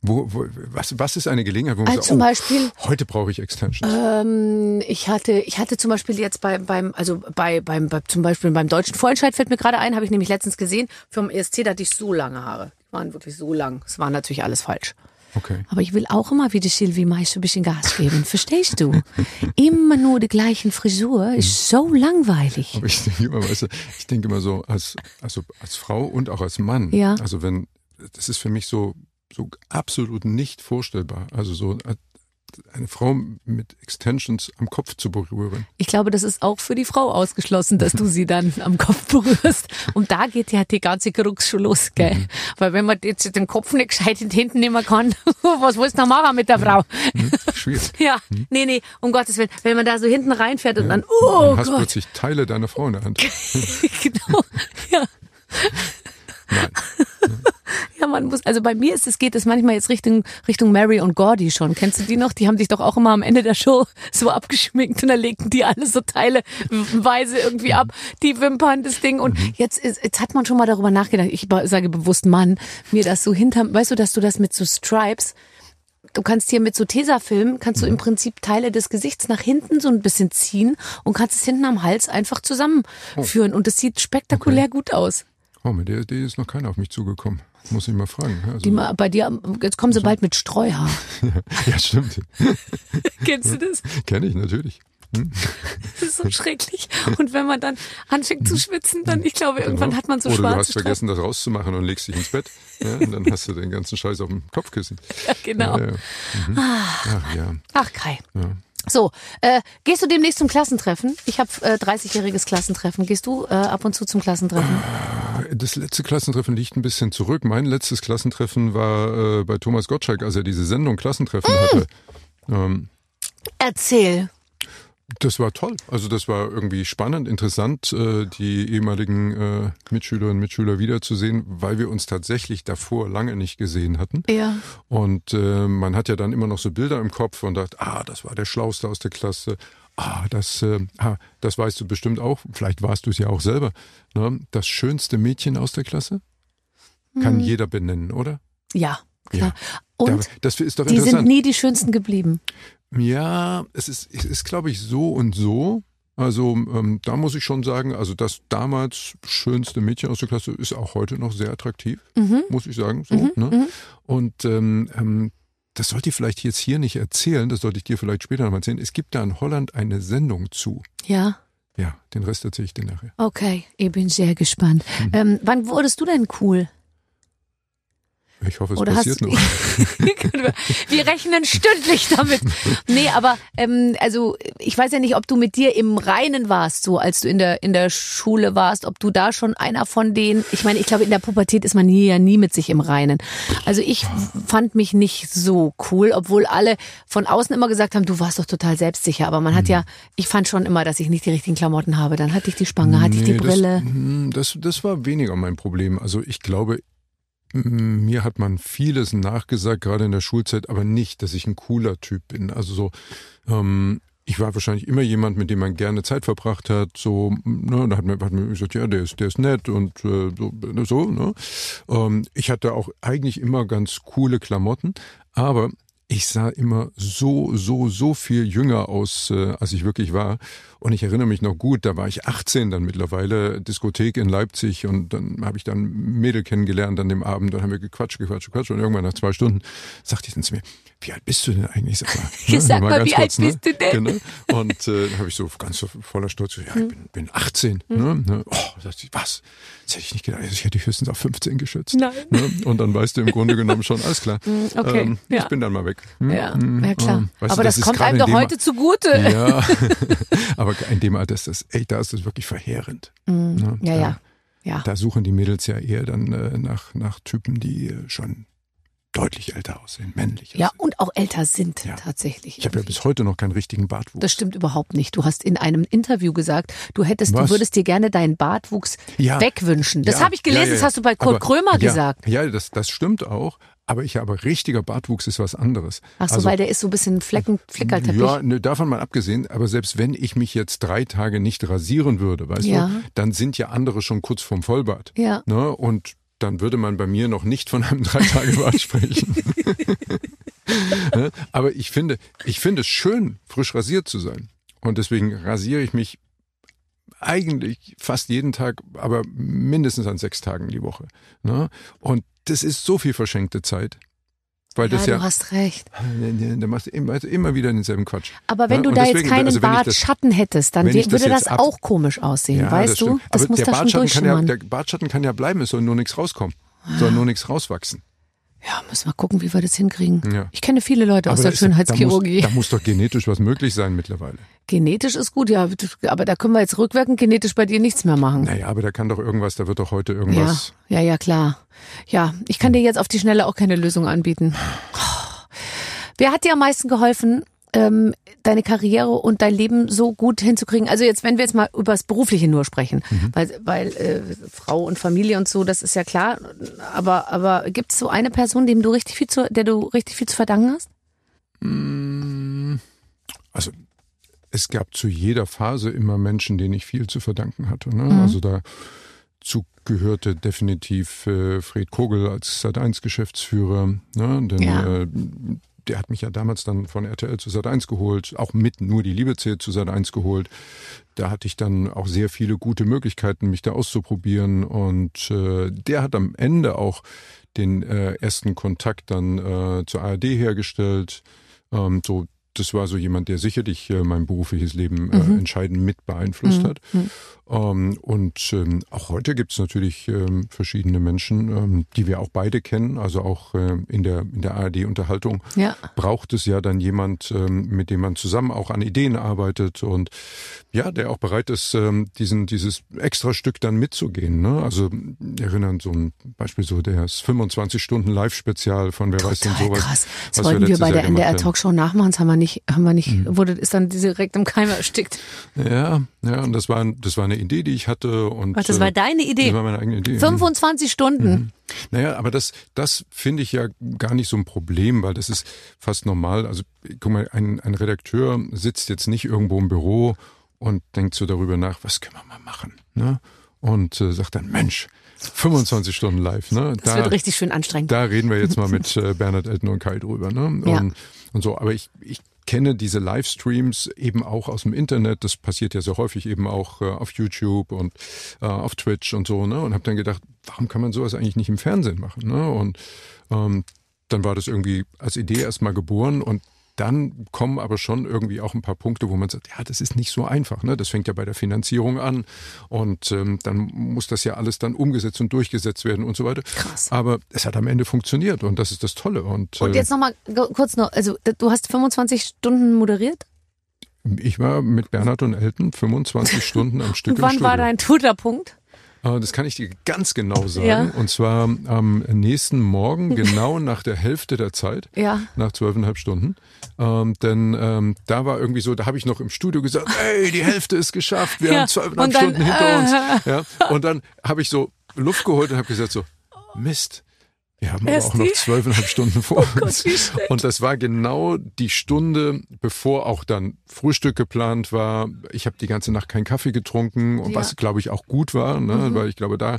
Wo, wo, was, was ist eine Gelegenheit, wo man Also sagt, zum oh, Beispiel heute brauche ich Extensions? Ähm, ich hatte, ich hatte zum Beispiel jetzt beim, beim, also bei, beim, bei, zum Beispiel beim deutschen Vorentscheid fällt mir gerade ein, habe ich nämlich letztens gesehen. Vom ESC da hatte ich so lange Haare. Die waren wirklich so lang. Es war natürlich alles falsch. Okay. Aber ich will auch immer wie die Sylvie Meister ein bisschen Gas geben. Verstehst du? Immer nur die gleichen Frisur ist so langweilig. Aber ich denke immer, weißt du, ich denke immer so, als, also als Frau und auch als Mann. Ja. Also wenn, das ist für mich so, so absolut nicht vorstellbar. Also so eine Frau mit Extensions am Kopf zu berühren. Ich glaube, das ist auch für die Frau ausgeschlossen, dass du sie dann am Kopf berührst. Und da geht ja die ganze Krux schon los, gell? Mhm. Weil wenn man jetzt den Kopf nicht gescheit in die Händen nehmen kann, was willst du noch machen mit der Frau? Hm? Schwierig. Ja, nee, nee, um Gottes Willen. Wenn man da so hinten reinfährt und dann, Du oh hast Gott, plötzlich Teile deiner Frau in der Hand. genau. Ja, Nein. Ja, man muss, also bei mir ist es, geht es manchmal jetzt Richtung, Richtung Mary und Gordy schon. Kennst du die noch? Die haben sich doch auch immer am Ende der Show so abgeschminkt und dann legten die alle so Teile weise irgendwie ab. Die Wimpern, das Ding. Und jetzt ist, jetzt hat man schon mal darüber nachgedacht. Ich sage bewusst Mann, mir das so hinterm, weißt du, dass du das mit so Stripes, du kannst hier mit so Tesafilm, kannst du im Prinzip Teile des Gesichts nach hinten so ein bisschen ziehen und kannst es hinten am Hals einfach zusammenführen. Und das sieht spektakulär gut aus. Oh, mit der Idee ist noch keiner auf mich zugekommen. Muss ich mal fragen. Also, Die mal bei dir, jetzt kommen sie bald mit Streuhaar. ja, stimmt. Kennst du das? Kenne ich natürlich. Das ist so schrecklich. Und wenn man dann anfängt zu schwitzen, dann, ich glaube, irgendwann Genau. hat man so Oder du schwarze hast vergessen, das rauszumachen und legst dich ins Bett. Ja, und dann hast du den ganzen Scheiß auf dem Kopfkissen. Streifen. Genau. Ja, ja. Mhm. Ach ja. Ach, Kai. Ja. So, äh, gehst du demnächst zum Klassentreffen? Ich habe äh, 30-jähriges Klassentreffen. Gehst du äh, ab und zu zum Klassentreffen? Das letzte Klassentreffen liegt ein bisschen zurück. Mein letztes Klassentreffen war äh, bei Thomas Gottschalk, als er diese Sendung Klassentreffen Mm. hatte. Ähm, Erzähl. Das war toll. Also das war irgendwie spannend, interessant, äh, die ehemaligen äh, Mitschülerinnen und Mitschüler wiederzusehen, weil wir uns tatsächlich davor lange nicht gesehen hatten. Ja. Und äh, man hat ja dann immer noch so Bilder im Kopf und dachte, ah, das war der Schlauste aus der Klasse. Ah, das, äh, ah, das weißt du bestimmt auch. Vielleicht warst du es ja auch selber. Ne? Das schönste Mädchen aus der Klasse kann jeder benennen, oder? Ja, klar. Ja. Und Da- das ist doch die sind nie die schönsten geblieben. Ja, es ist, es ist glaube ich, so und so. Also ähm, da muss ich schon sagen, also das damals schönste Mädchen aus der Klasse ist auch heute noch sehr attraktiv, Mhm. muss ich sagen. So, ne? Und ähm, ähm, das sollte ich vielleicht jetzt hier nicht erzählen, das sollte ich dir vielleicht später noch mal erzählen. Es gibt da in Holland eine Sendung zu. Ja. Ja, den Rest erzähle ich dir nachher. Okay, ich bin sehr gespannt. Hm. Ähm, wann wurdest du denn cool? Ich hoffe, es Oder passiert noch. Wir rechnen stündlich damit. Nee, aber ähm, also ich weiß ja nicht, ob du mit dir im Reinen warst, so als du in der in der Schule warst, ob du da schon einer von denen. Ich meine, ich glaube, in der Pubertät ist man nie ja nie mit sich im Reinen. Also ich fand mich nicht so cool, obwohl alle von außen immer gesagt haben, du warst doch total selbstsicher. Aber man hat ja, ich fand schon immer, dass ich nicht die richtigen Klamotten habe. Dann hatte ich die Spange, hatte ich die Nee, Brille. Das, hm, das, das war weniger mein Problem. Also ich glaube, mir hat man vieles nachgesagt, gerade in der Schulzeit, aber nicht, dass ich ein cooler Typ bin. Also so, ähm, ich war wahrscheinlich immer jemand, mit dem man gerne Zeit verbracht hat. So, ne, da hat man, hat man gesagt, ja, der ist, der ist nett und äh, so, so. Ne? Ähm, ich hatte auch eigentlich immer ganz coole Klamotten, aber ich sah immer so, so, so viel jünger aus, äh, als ich wirklich war. Und ich erinnere mich noch gut, da war ich 18 dann mittlerweile, Diskothek in Leipzig. Und dann habe ich dann Mädel kennengelernt an dem Abend, dann haben wir gequatscht, gequatscht, gequatscht. Und irgendwann nach zwei Stunden sagte ich dann zu mir, wie alt bist du denn eigentlich? Sag mal, ne, Sag mal, ganz wie alt bist du denn? Genau. Und äh, dann habe ich so ganz so voller Stolz, ja, Hm. ich bin, bin 18. Ne? Ne? Oh, ich, was? Das hätte ich nicht gedacht. Also ich hätte dich höchstens auf 15 geschätzt. Nein. Ne? Und dann weißt du im Grunde genommen schon, alles klar. okay, Ähm, ja. Ich bin dann mal weg. Hm? Ja, Hm, ja klar. ähm, weißt du, aber das, ist kommt einem in doch heute zugute. Ja, aber in dem Alter ist das, ey, da ist das wirklich verheerend. Ne? Mhm. Ja, da, ja. Ja. Da suchen die Mädels ja eher dann äh, nach, nach Typen, die äh, schon deutlich älter aussehen, männlicher Ja, sind. und auch älter sind Ja. tatsächlich. Ich habe ja bis heute noch keinen richtigen Bartwuchs. das stimmt überhaupt nicht. Du hast in einem Interview gesagt, du hättest, Was? du würdest dir gerne deinen Bartwuchs Ja. wegwünschen. Das Ja, habe ich gelesen, das hast du bei Kurt Aber- Krömer gesagt. Ja, das, das stimmt auch. Aber ich habe richtiger Bartwuchs ist was anderes. Ach so, Also, weil der ist so ein bisschen Flecken, Flickerteppich. Ja, ne, davon mal abgesehen, aber selbst wenn ich mich jetzt drei Tage nicht rasieren würde, weißt Ja. du, dann sind ja andere schon kurz vorm Vollbart. Ja. Ne? Und dann würde man bei mir noch nicht von einem Drei-Tage-Bart sprechen. ne? Aber ich finde, ich finde es schön, frisch rasiert zu sein. Und deswegen rasiere ich mich eigentlich fast jeden Tag, aber mindestens an sechs Tagen die Woche. Ne? Und das ist so viel verschenkte Zeit. Weil ja, das du ja, hast recht. da machst du immer, immer wieder denselben Quatsch. Aber wenn Ja, du da deswegen, jetzt keinen also Bartschatten hättest, dann das würde das ab- auch komisch aussehen, weißt das du? Das Aber muss der da schon Bartschatten kann ja, der Bartschatten kann ja bleiben, es soll nur nichts rauskommen. Soll nur nichts rauswachsen. Ja, müssen wir gucken, wie wir das hinkriegen. Ja. Ich kenne viele Leute aus Aber der da ist- Da Schönheitschirurgie. muss, da muss doch genetisch was möglich sein mittlerweile. Genetisch ist gut, ja, aber da können wir jetzt rückwirkend genetisch bei dir nichts mehr machen. Naja, aber da kann doch irgendwas, da wird doch heute Ja, irgendwas. ja, ja, klar. Ja, ich kann dir jetzt auf die Schnelle auch keine Lösung anbieten. Wer hat dir am meisten geholfen, ähm, deine Karriere und dein Leben so gut hinzukriegen? Also jetzt, wenn wir jetzt mal über das Berufliche nur sprechen, Mhm. weil, weil äh, Frau und Familie und so, das ist ja klar. Aber, aber gibt es so eine Person, dem du richtig viel zu, der du richtig viel zu verdanken hast? Also es gab zu jeder Phase immer Menschen, denen ich viel zu verdanken hatte. Ne? Mhm. Also dazu gehörte definitiv äh, Fred Kogel als Sat1 Geschäftsführer, ne? denn Ja. äh, der hat mich ja damals dann von RTL zu Sat 1 geholt, auch mit nur die Liebe zählt zu Sat 1 geholt. Da hatte ich dann auch sehr viele gute Möglichkeiten, mich da auszuprobieren. Und äh, der hat am Ende auch den äh, ersten Kontakt dann äh, zur ARD hergestellt. Ähm, so das war so jemand, der sicherlich äh, mein berufliches Leben äh, Mhm. entscheidend mit beeinflusst hat. Ähm, und ähm, auch heute gibt es natürlich ähm, verschiedene Menschen, ähm, die wir auch beide kennen. Also auch äh, in der, in der ARD-Unterhaltung Ja. braucht es ja dann jemand, ähm, mit dem man zusammen auch an Ideen arbeitet und ja, der auch bereit ist, ähm, diesen, dieses extra Stück dann mitzugehen. Ne? Also erinnern so ein Beispiel so das 25 Stunden Live-Spezial von Wer weiß denn Total sowas. krass. Das wollten wir letztes bei der NDR. Talkshow nachmachen, das haben wir nicht, haben wir nicht, wurde, ist dann direkt im Keim erstickt. Ja, ja, und das war, das war eine Idee, die ich hatte. Und, Ach, das war äh, deine Idee? Das war meine eigene Idee. 25 Stunden. Naja, aber das, das finde ich ja gar nicht so ein Problem, weil das ist fast normal. Also guck mal, ein, ein Redakteur sitzt jetzt nicht irgendwo im Büro und denkt so darüber nach, was können wir mal machen, ne? Und äh, sagt dann, Mensch, 25 Stunden live, ne? Das Da, wird richtig schön anstrengend. da reden wir jetzt mal mit äh, Bernhard Elton und Kai drüber, ne? Und, Ja. und so. Aber ich, ich kenne diese Livestreams eben auch aus dem Internet. Das passiert ja sehr häufig eben auch äh, auf YouTube und äh, auf Twitch und so, ne? Und habe dann gedacht, warum kann man sowas eigentlich nicht im Fernsehen machen, ne? Und ähm, dann war das irgendwie als Idee erstmal geboren und dann kommen aber schon irgendwie auch ein paar Punkte, wo man sagt, ja, das ist nicht so einfach. Ne? Das fängt ja bei der Finanzierung an und ähm, dann muss das ja alles dann umgesetzt und durchgesetzt werden und so weiter. Krass. Aber es hat am Ende funktioniert und das ist das Tolle. Und, Und äh, jetzt nochmal kurz noch, also du hast 25 Stunden moderiert? ich war mit Bernhard und Elton 25 Stunden am Stück Und wann war dein Tuterpunkt? Äh, Das kann ich dir ganz genau sagen. Ja. Und zwar am nächsten Morgen, genau nach der Hälfte der Zeit. Ja. Nach zwölfeinhalb Stunden. Ähm, denn ähm, da war irgendwie so, da habe ich noch im Studio gesagt, ey, die Hälfte ist geschafft, wir Ja, haben zwölfeinhalb Stunden hinter uns. äh. Ja. Und dann habe ich so Luft geholt und habe gesagt so, Mist, wir haben aber auch noch zwölfeinhalb Stunden vor Gott, uns. schlecht. Und das war genau die Stunde, bevor auch dann Frühstück geplant war. Ich habe die ganze Nacht keinen Kaffee getrunken, Ja. was glaube ich auch gut war, ne? weil ich glaube, da,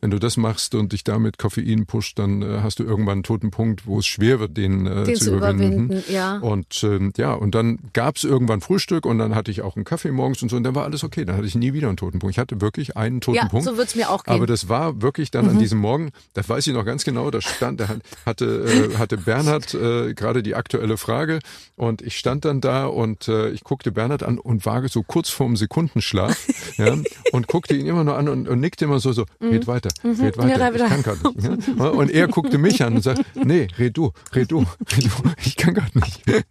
wenn du das machst und dich damit Koffein pusht, dann äh, hast du irgendwann einen toten Punkt, wo es schwer wird, den, äh, Den zu, zu überwinden. überwinden, ja. Und ähm, ja, und dann gab's irgendwann Frühstück und dann hatte ich auch einen Kaffee morgens und so und dann war alles okay. Dann hatte ich nie wieder einen toten Punkt. Ich hatte wirklich einen toten Ja, Punkt. so wird's mir auch gehen. Aber das war wirklich dann an diesem Morgen, das weiß ich noch ganz genau, da stand, da hat- hatte, äh, hatte Bernhard äh, gerade die aktuelle Frage und ich stand dann da und äh, ich guckte Bernhard an und war so kurz vorm Sekundenschlaf ja, und guckte ihn immer nur an und, und nickte immer so, so, red weiter, red Mhm. Ja, weiter, red ich kann gerade nicht. Ja? Und er guckte mich an und sagt, nee, red du, red du, red du, ich kann gerade nicht.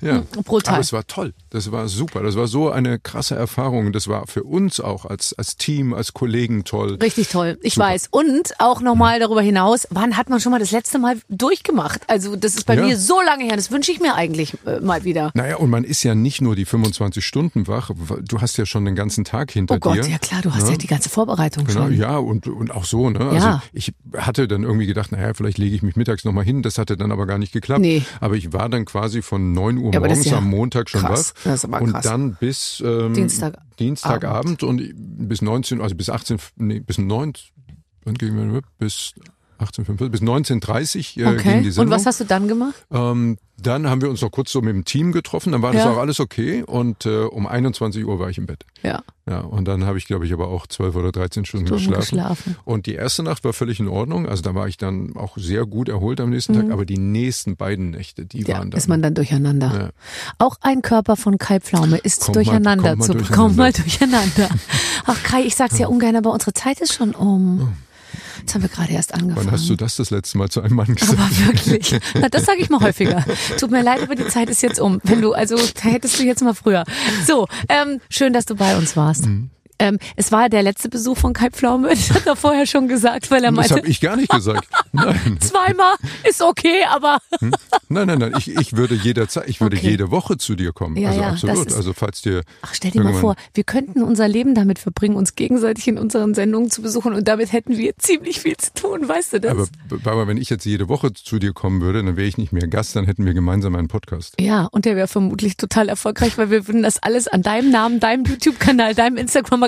Ja, brutal. aber es war toll, das war super, das war so eine krasse Erfahrung, das war für uns auch als, als Team, als Kollegen toll. Richtig toll, ich Super. weiß. Und auch nochmal darüber hinaus, wann hat man schon mal das letzte Mal durchgemacht? Also das ist bei Ja. mir so lange her, das wünsche ich mir eigentlich äh, mal wieder. Naja, und man ist ja nicht nur die 25 Stunden wach, du hast ja schon den ganzen Tag hinter Oh Gott, dir. ja klar, du hast ja, die ganze Vorbereitung Genau, schon. ja, und, und auch so, ne? Also Ja. ich hatte dann irgendwie gedacht, naja, vielleicht lege ich mich mittags nochmal hin. Das hatte dann aber gar nicht geklappt. Nee. Aber ich war dann quasi von 9 Uhr Ja, morgens ja am Montag schon krass. wach. Das ist aber und krass. dann bis ähm, Dienstag- Dienstagabend und bis 19, also bis 18, nee, bis 9, wann gingen wir? Bis 18.45, bis 19.30 äh, ging Okay. die Und Sendung. was hast du dann gemacht? Ähm, dann haben wir uns noch kurz so mit dem Team getroffen, dann war das Ja. auch alles okay und äh, um 21 Uhr war ich im Bett. Ja. Ja, und dann habe ich, glaube ich, aber auch 12 oder 13 Stunden, Stunden geschlafen. geschlafen. Und die erste Nacht war völlig in Ordnung, also da war ich dann auch sehr gut erholt am nächsten Tag, aber die nächsten beiden Nächte, die Mhm. Ja, waren dann... ist man dann durcheinander. Ja. Auch ein Körper von Kai Pflaume ist Kommt mal- durcheinander mal zu durcheinander. Kommt mal durcheinander. Ach Kai, ich sag's ja ungern, aber unsere Zeit ist schon um. Jetzt haben wir gerade erst angefangen. Wann hast du das das letzte Mal zu einem Mann gesagt? Aber wirklich. Na, das sage ich mal häufiger. Tut mir leid, aber die Zeit ist jetzt um. Wenn du, also da hättest du jetzt mal früher. So, ähm, schön, dass du bei uns warst. Mhm. Ähm, es war der letzte Besuch von Kai Pflaume. Das hat er vorher schon gesagt, weil er das meinte, habe ich gar nicht gesagt. Nein, zweimal ist okay, aber nein, nein, nein. Ich, ich würde jederzeit, ich würde Okay. jede Woche zu dir kommen. Ja, also ja, das absolut. ist- Also falls dir Ach, stell dir mal vor, wir könnten unser Leben damit verbringen, uns gegenseitig in unseren Sendungen zu besuchen und damit hätten wir ziemlich viel zu tun, weißt du das? Aber Barbara, wenn ich jetzt jede Woche zu dir kommen würde, dann wäre ich nicht mehr Gast, dann hätten wir gemeinsam einen Podcast. ja, und der wäre vermutlich total erfolgreich, weil wir würden das alles an deinem Namen, deinem YouTube-Kanal, deinem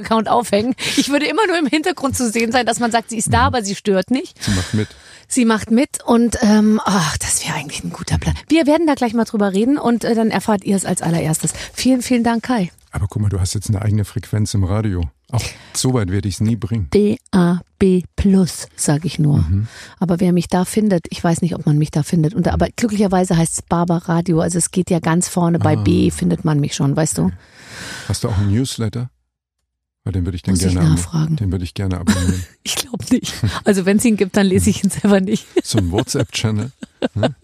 Instagram-Account aufhängen. Ich würde immer nur im Hintergrund zu sehen sein, dass man sagt, sie ist da, aber sie stört nicht. Sie macht mit. Sie macht mit und ähm, ach, das wäre eigentlich ein guter Plan. Wir werden da gleich mal drüber reden und äh, dann erfahrt ihr es als allererstes. Vielen, vielen Dank, Kai. Aber guck mal, du hast jetzt eine eigene Frequenz im Radio. Auch so weit werde ich es nie bringen. DAB Plus, sage ich nur. Aber wer mich da findet, ich weiß nicht, ob man mich da findet. Und, aber glücklicherweise heißt es Barber Radio. Also es geht ja ganz vorne bei B findet man mich schon, weißt du? Hast du auch einen Newsletter? Weil den würde ich dann Muss ich gerne ab- nachfragen. Den würde ich gerne abonnieren. Ich glaube nicht. Also wenn es ihn gibt, dann lese ich ihn selber nicht. so ein WhatsApp-Channel. Ne?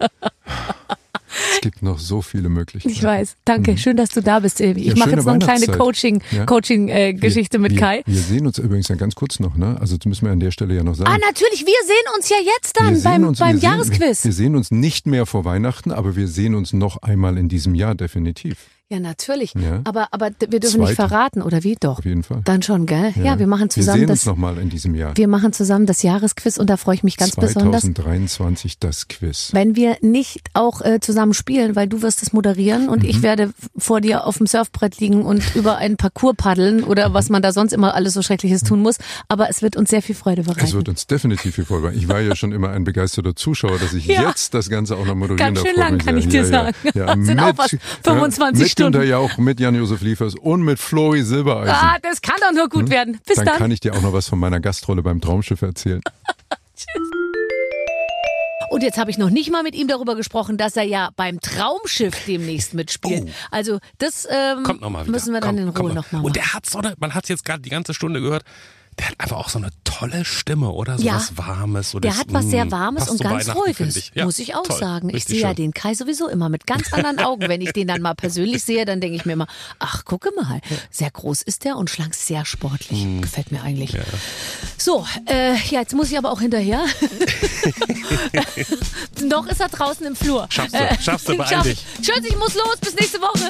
Es gibt noch so viele Möglichkeiten. Ich weiß. Danke. Schön, dass du da bist, Ilvi. Ich Ja, mache jetzt noch eine kleine Weihnachtszeit. Coaching, Ja. Coaching äh, Geschichte mit wir, Kai. Wir sehen uns übrigens dann ganz kurz noch, ne? Also das müssen wir an der Stelle ja noch sagen. Ah, natürlich. Wir sehen uns ja jetzt dann sehen beim, uns, beim sehen, Jahresquiz. Wir, wir sehen uns nicht mehr vor Weihnachten, aber wir sehen uns noch einmal in diesem Jahr definitiv. Ja, natürlich. Ja. Aber, aber wir dürfen nicht Zweite. verraten, oder wie? Doch. Auf jeden Fall. Dann schon, gell? Ja, wir machen Wir zusammen sehen das. uns nochmal in diesem Jahr. Wir machen zusammen das Jahresquiz und da freue ich mich ganz besonders. 2023 das Quiz. Wenn wir nicht auch äh, zusammen spielen, weil du wirst es moderieren und Mhm. ich werde vor dir auf dem Surfbrett liegen und über einen Parcours paddeln oder was man da sonst immer alles so Schreckliches tun muss. Aber es wird uns sehr viel Freude Es wird bereiten. uns definitiv viel Freude machen. Ich war ja schon immer ein begeisterter Zuschauer, dass ich Ja. jetzt das Ganze auch noch moderieren Ganz darf. schön freut lang, kann ich dir ja, sagen. Ja, ja, sind auch was, 25 mit Stunden. Günter Jauch, mit Jan-Josef Liefers und mit Flori Silbereisen. Ah, das kann doch nur gut werden. Bis Dann dann. kann ich dir auch noch was von meiner Gastrolle beim Traumschiff erzählen. Und jetzt habe ich noch nicht mal mit ihm darüber gesprochen, dass er ja beim Traumschiff demnächst mitspielt. Also das ähm, Oh. Kommt nochmal wieder. müssen wir dann Komm, in Ruhe noch. nochmal Und machen. der hat so eine, man hat es jetzt gerade die ganze Stunde gehört, der hat einfach auch so eine tolle Stimme, oder? So Ja. was Warmes. So Der hat was mm, sehr Warmes passt und ganz Ruhiges. Ja, muss ich auch toll. sagen. Ich sehe ja den Kai sowieso immer mit ganz anderen Augen. Wenn ich den dann mal persönlich sehe, dann denke ich mir immer, ach, gucke mal, sehr groß ist der und schlank sehr sportlich. Mhm. Gefällt mir eigentlich. So, äh, ja, jetzt muss ich aber auch hinterher. Noch ist er draußen im Flur. Äh, Schaffst du, schaffst du, beeil schaff dich. ich. Tschüss, ich muss los, bis nächste Woche.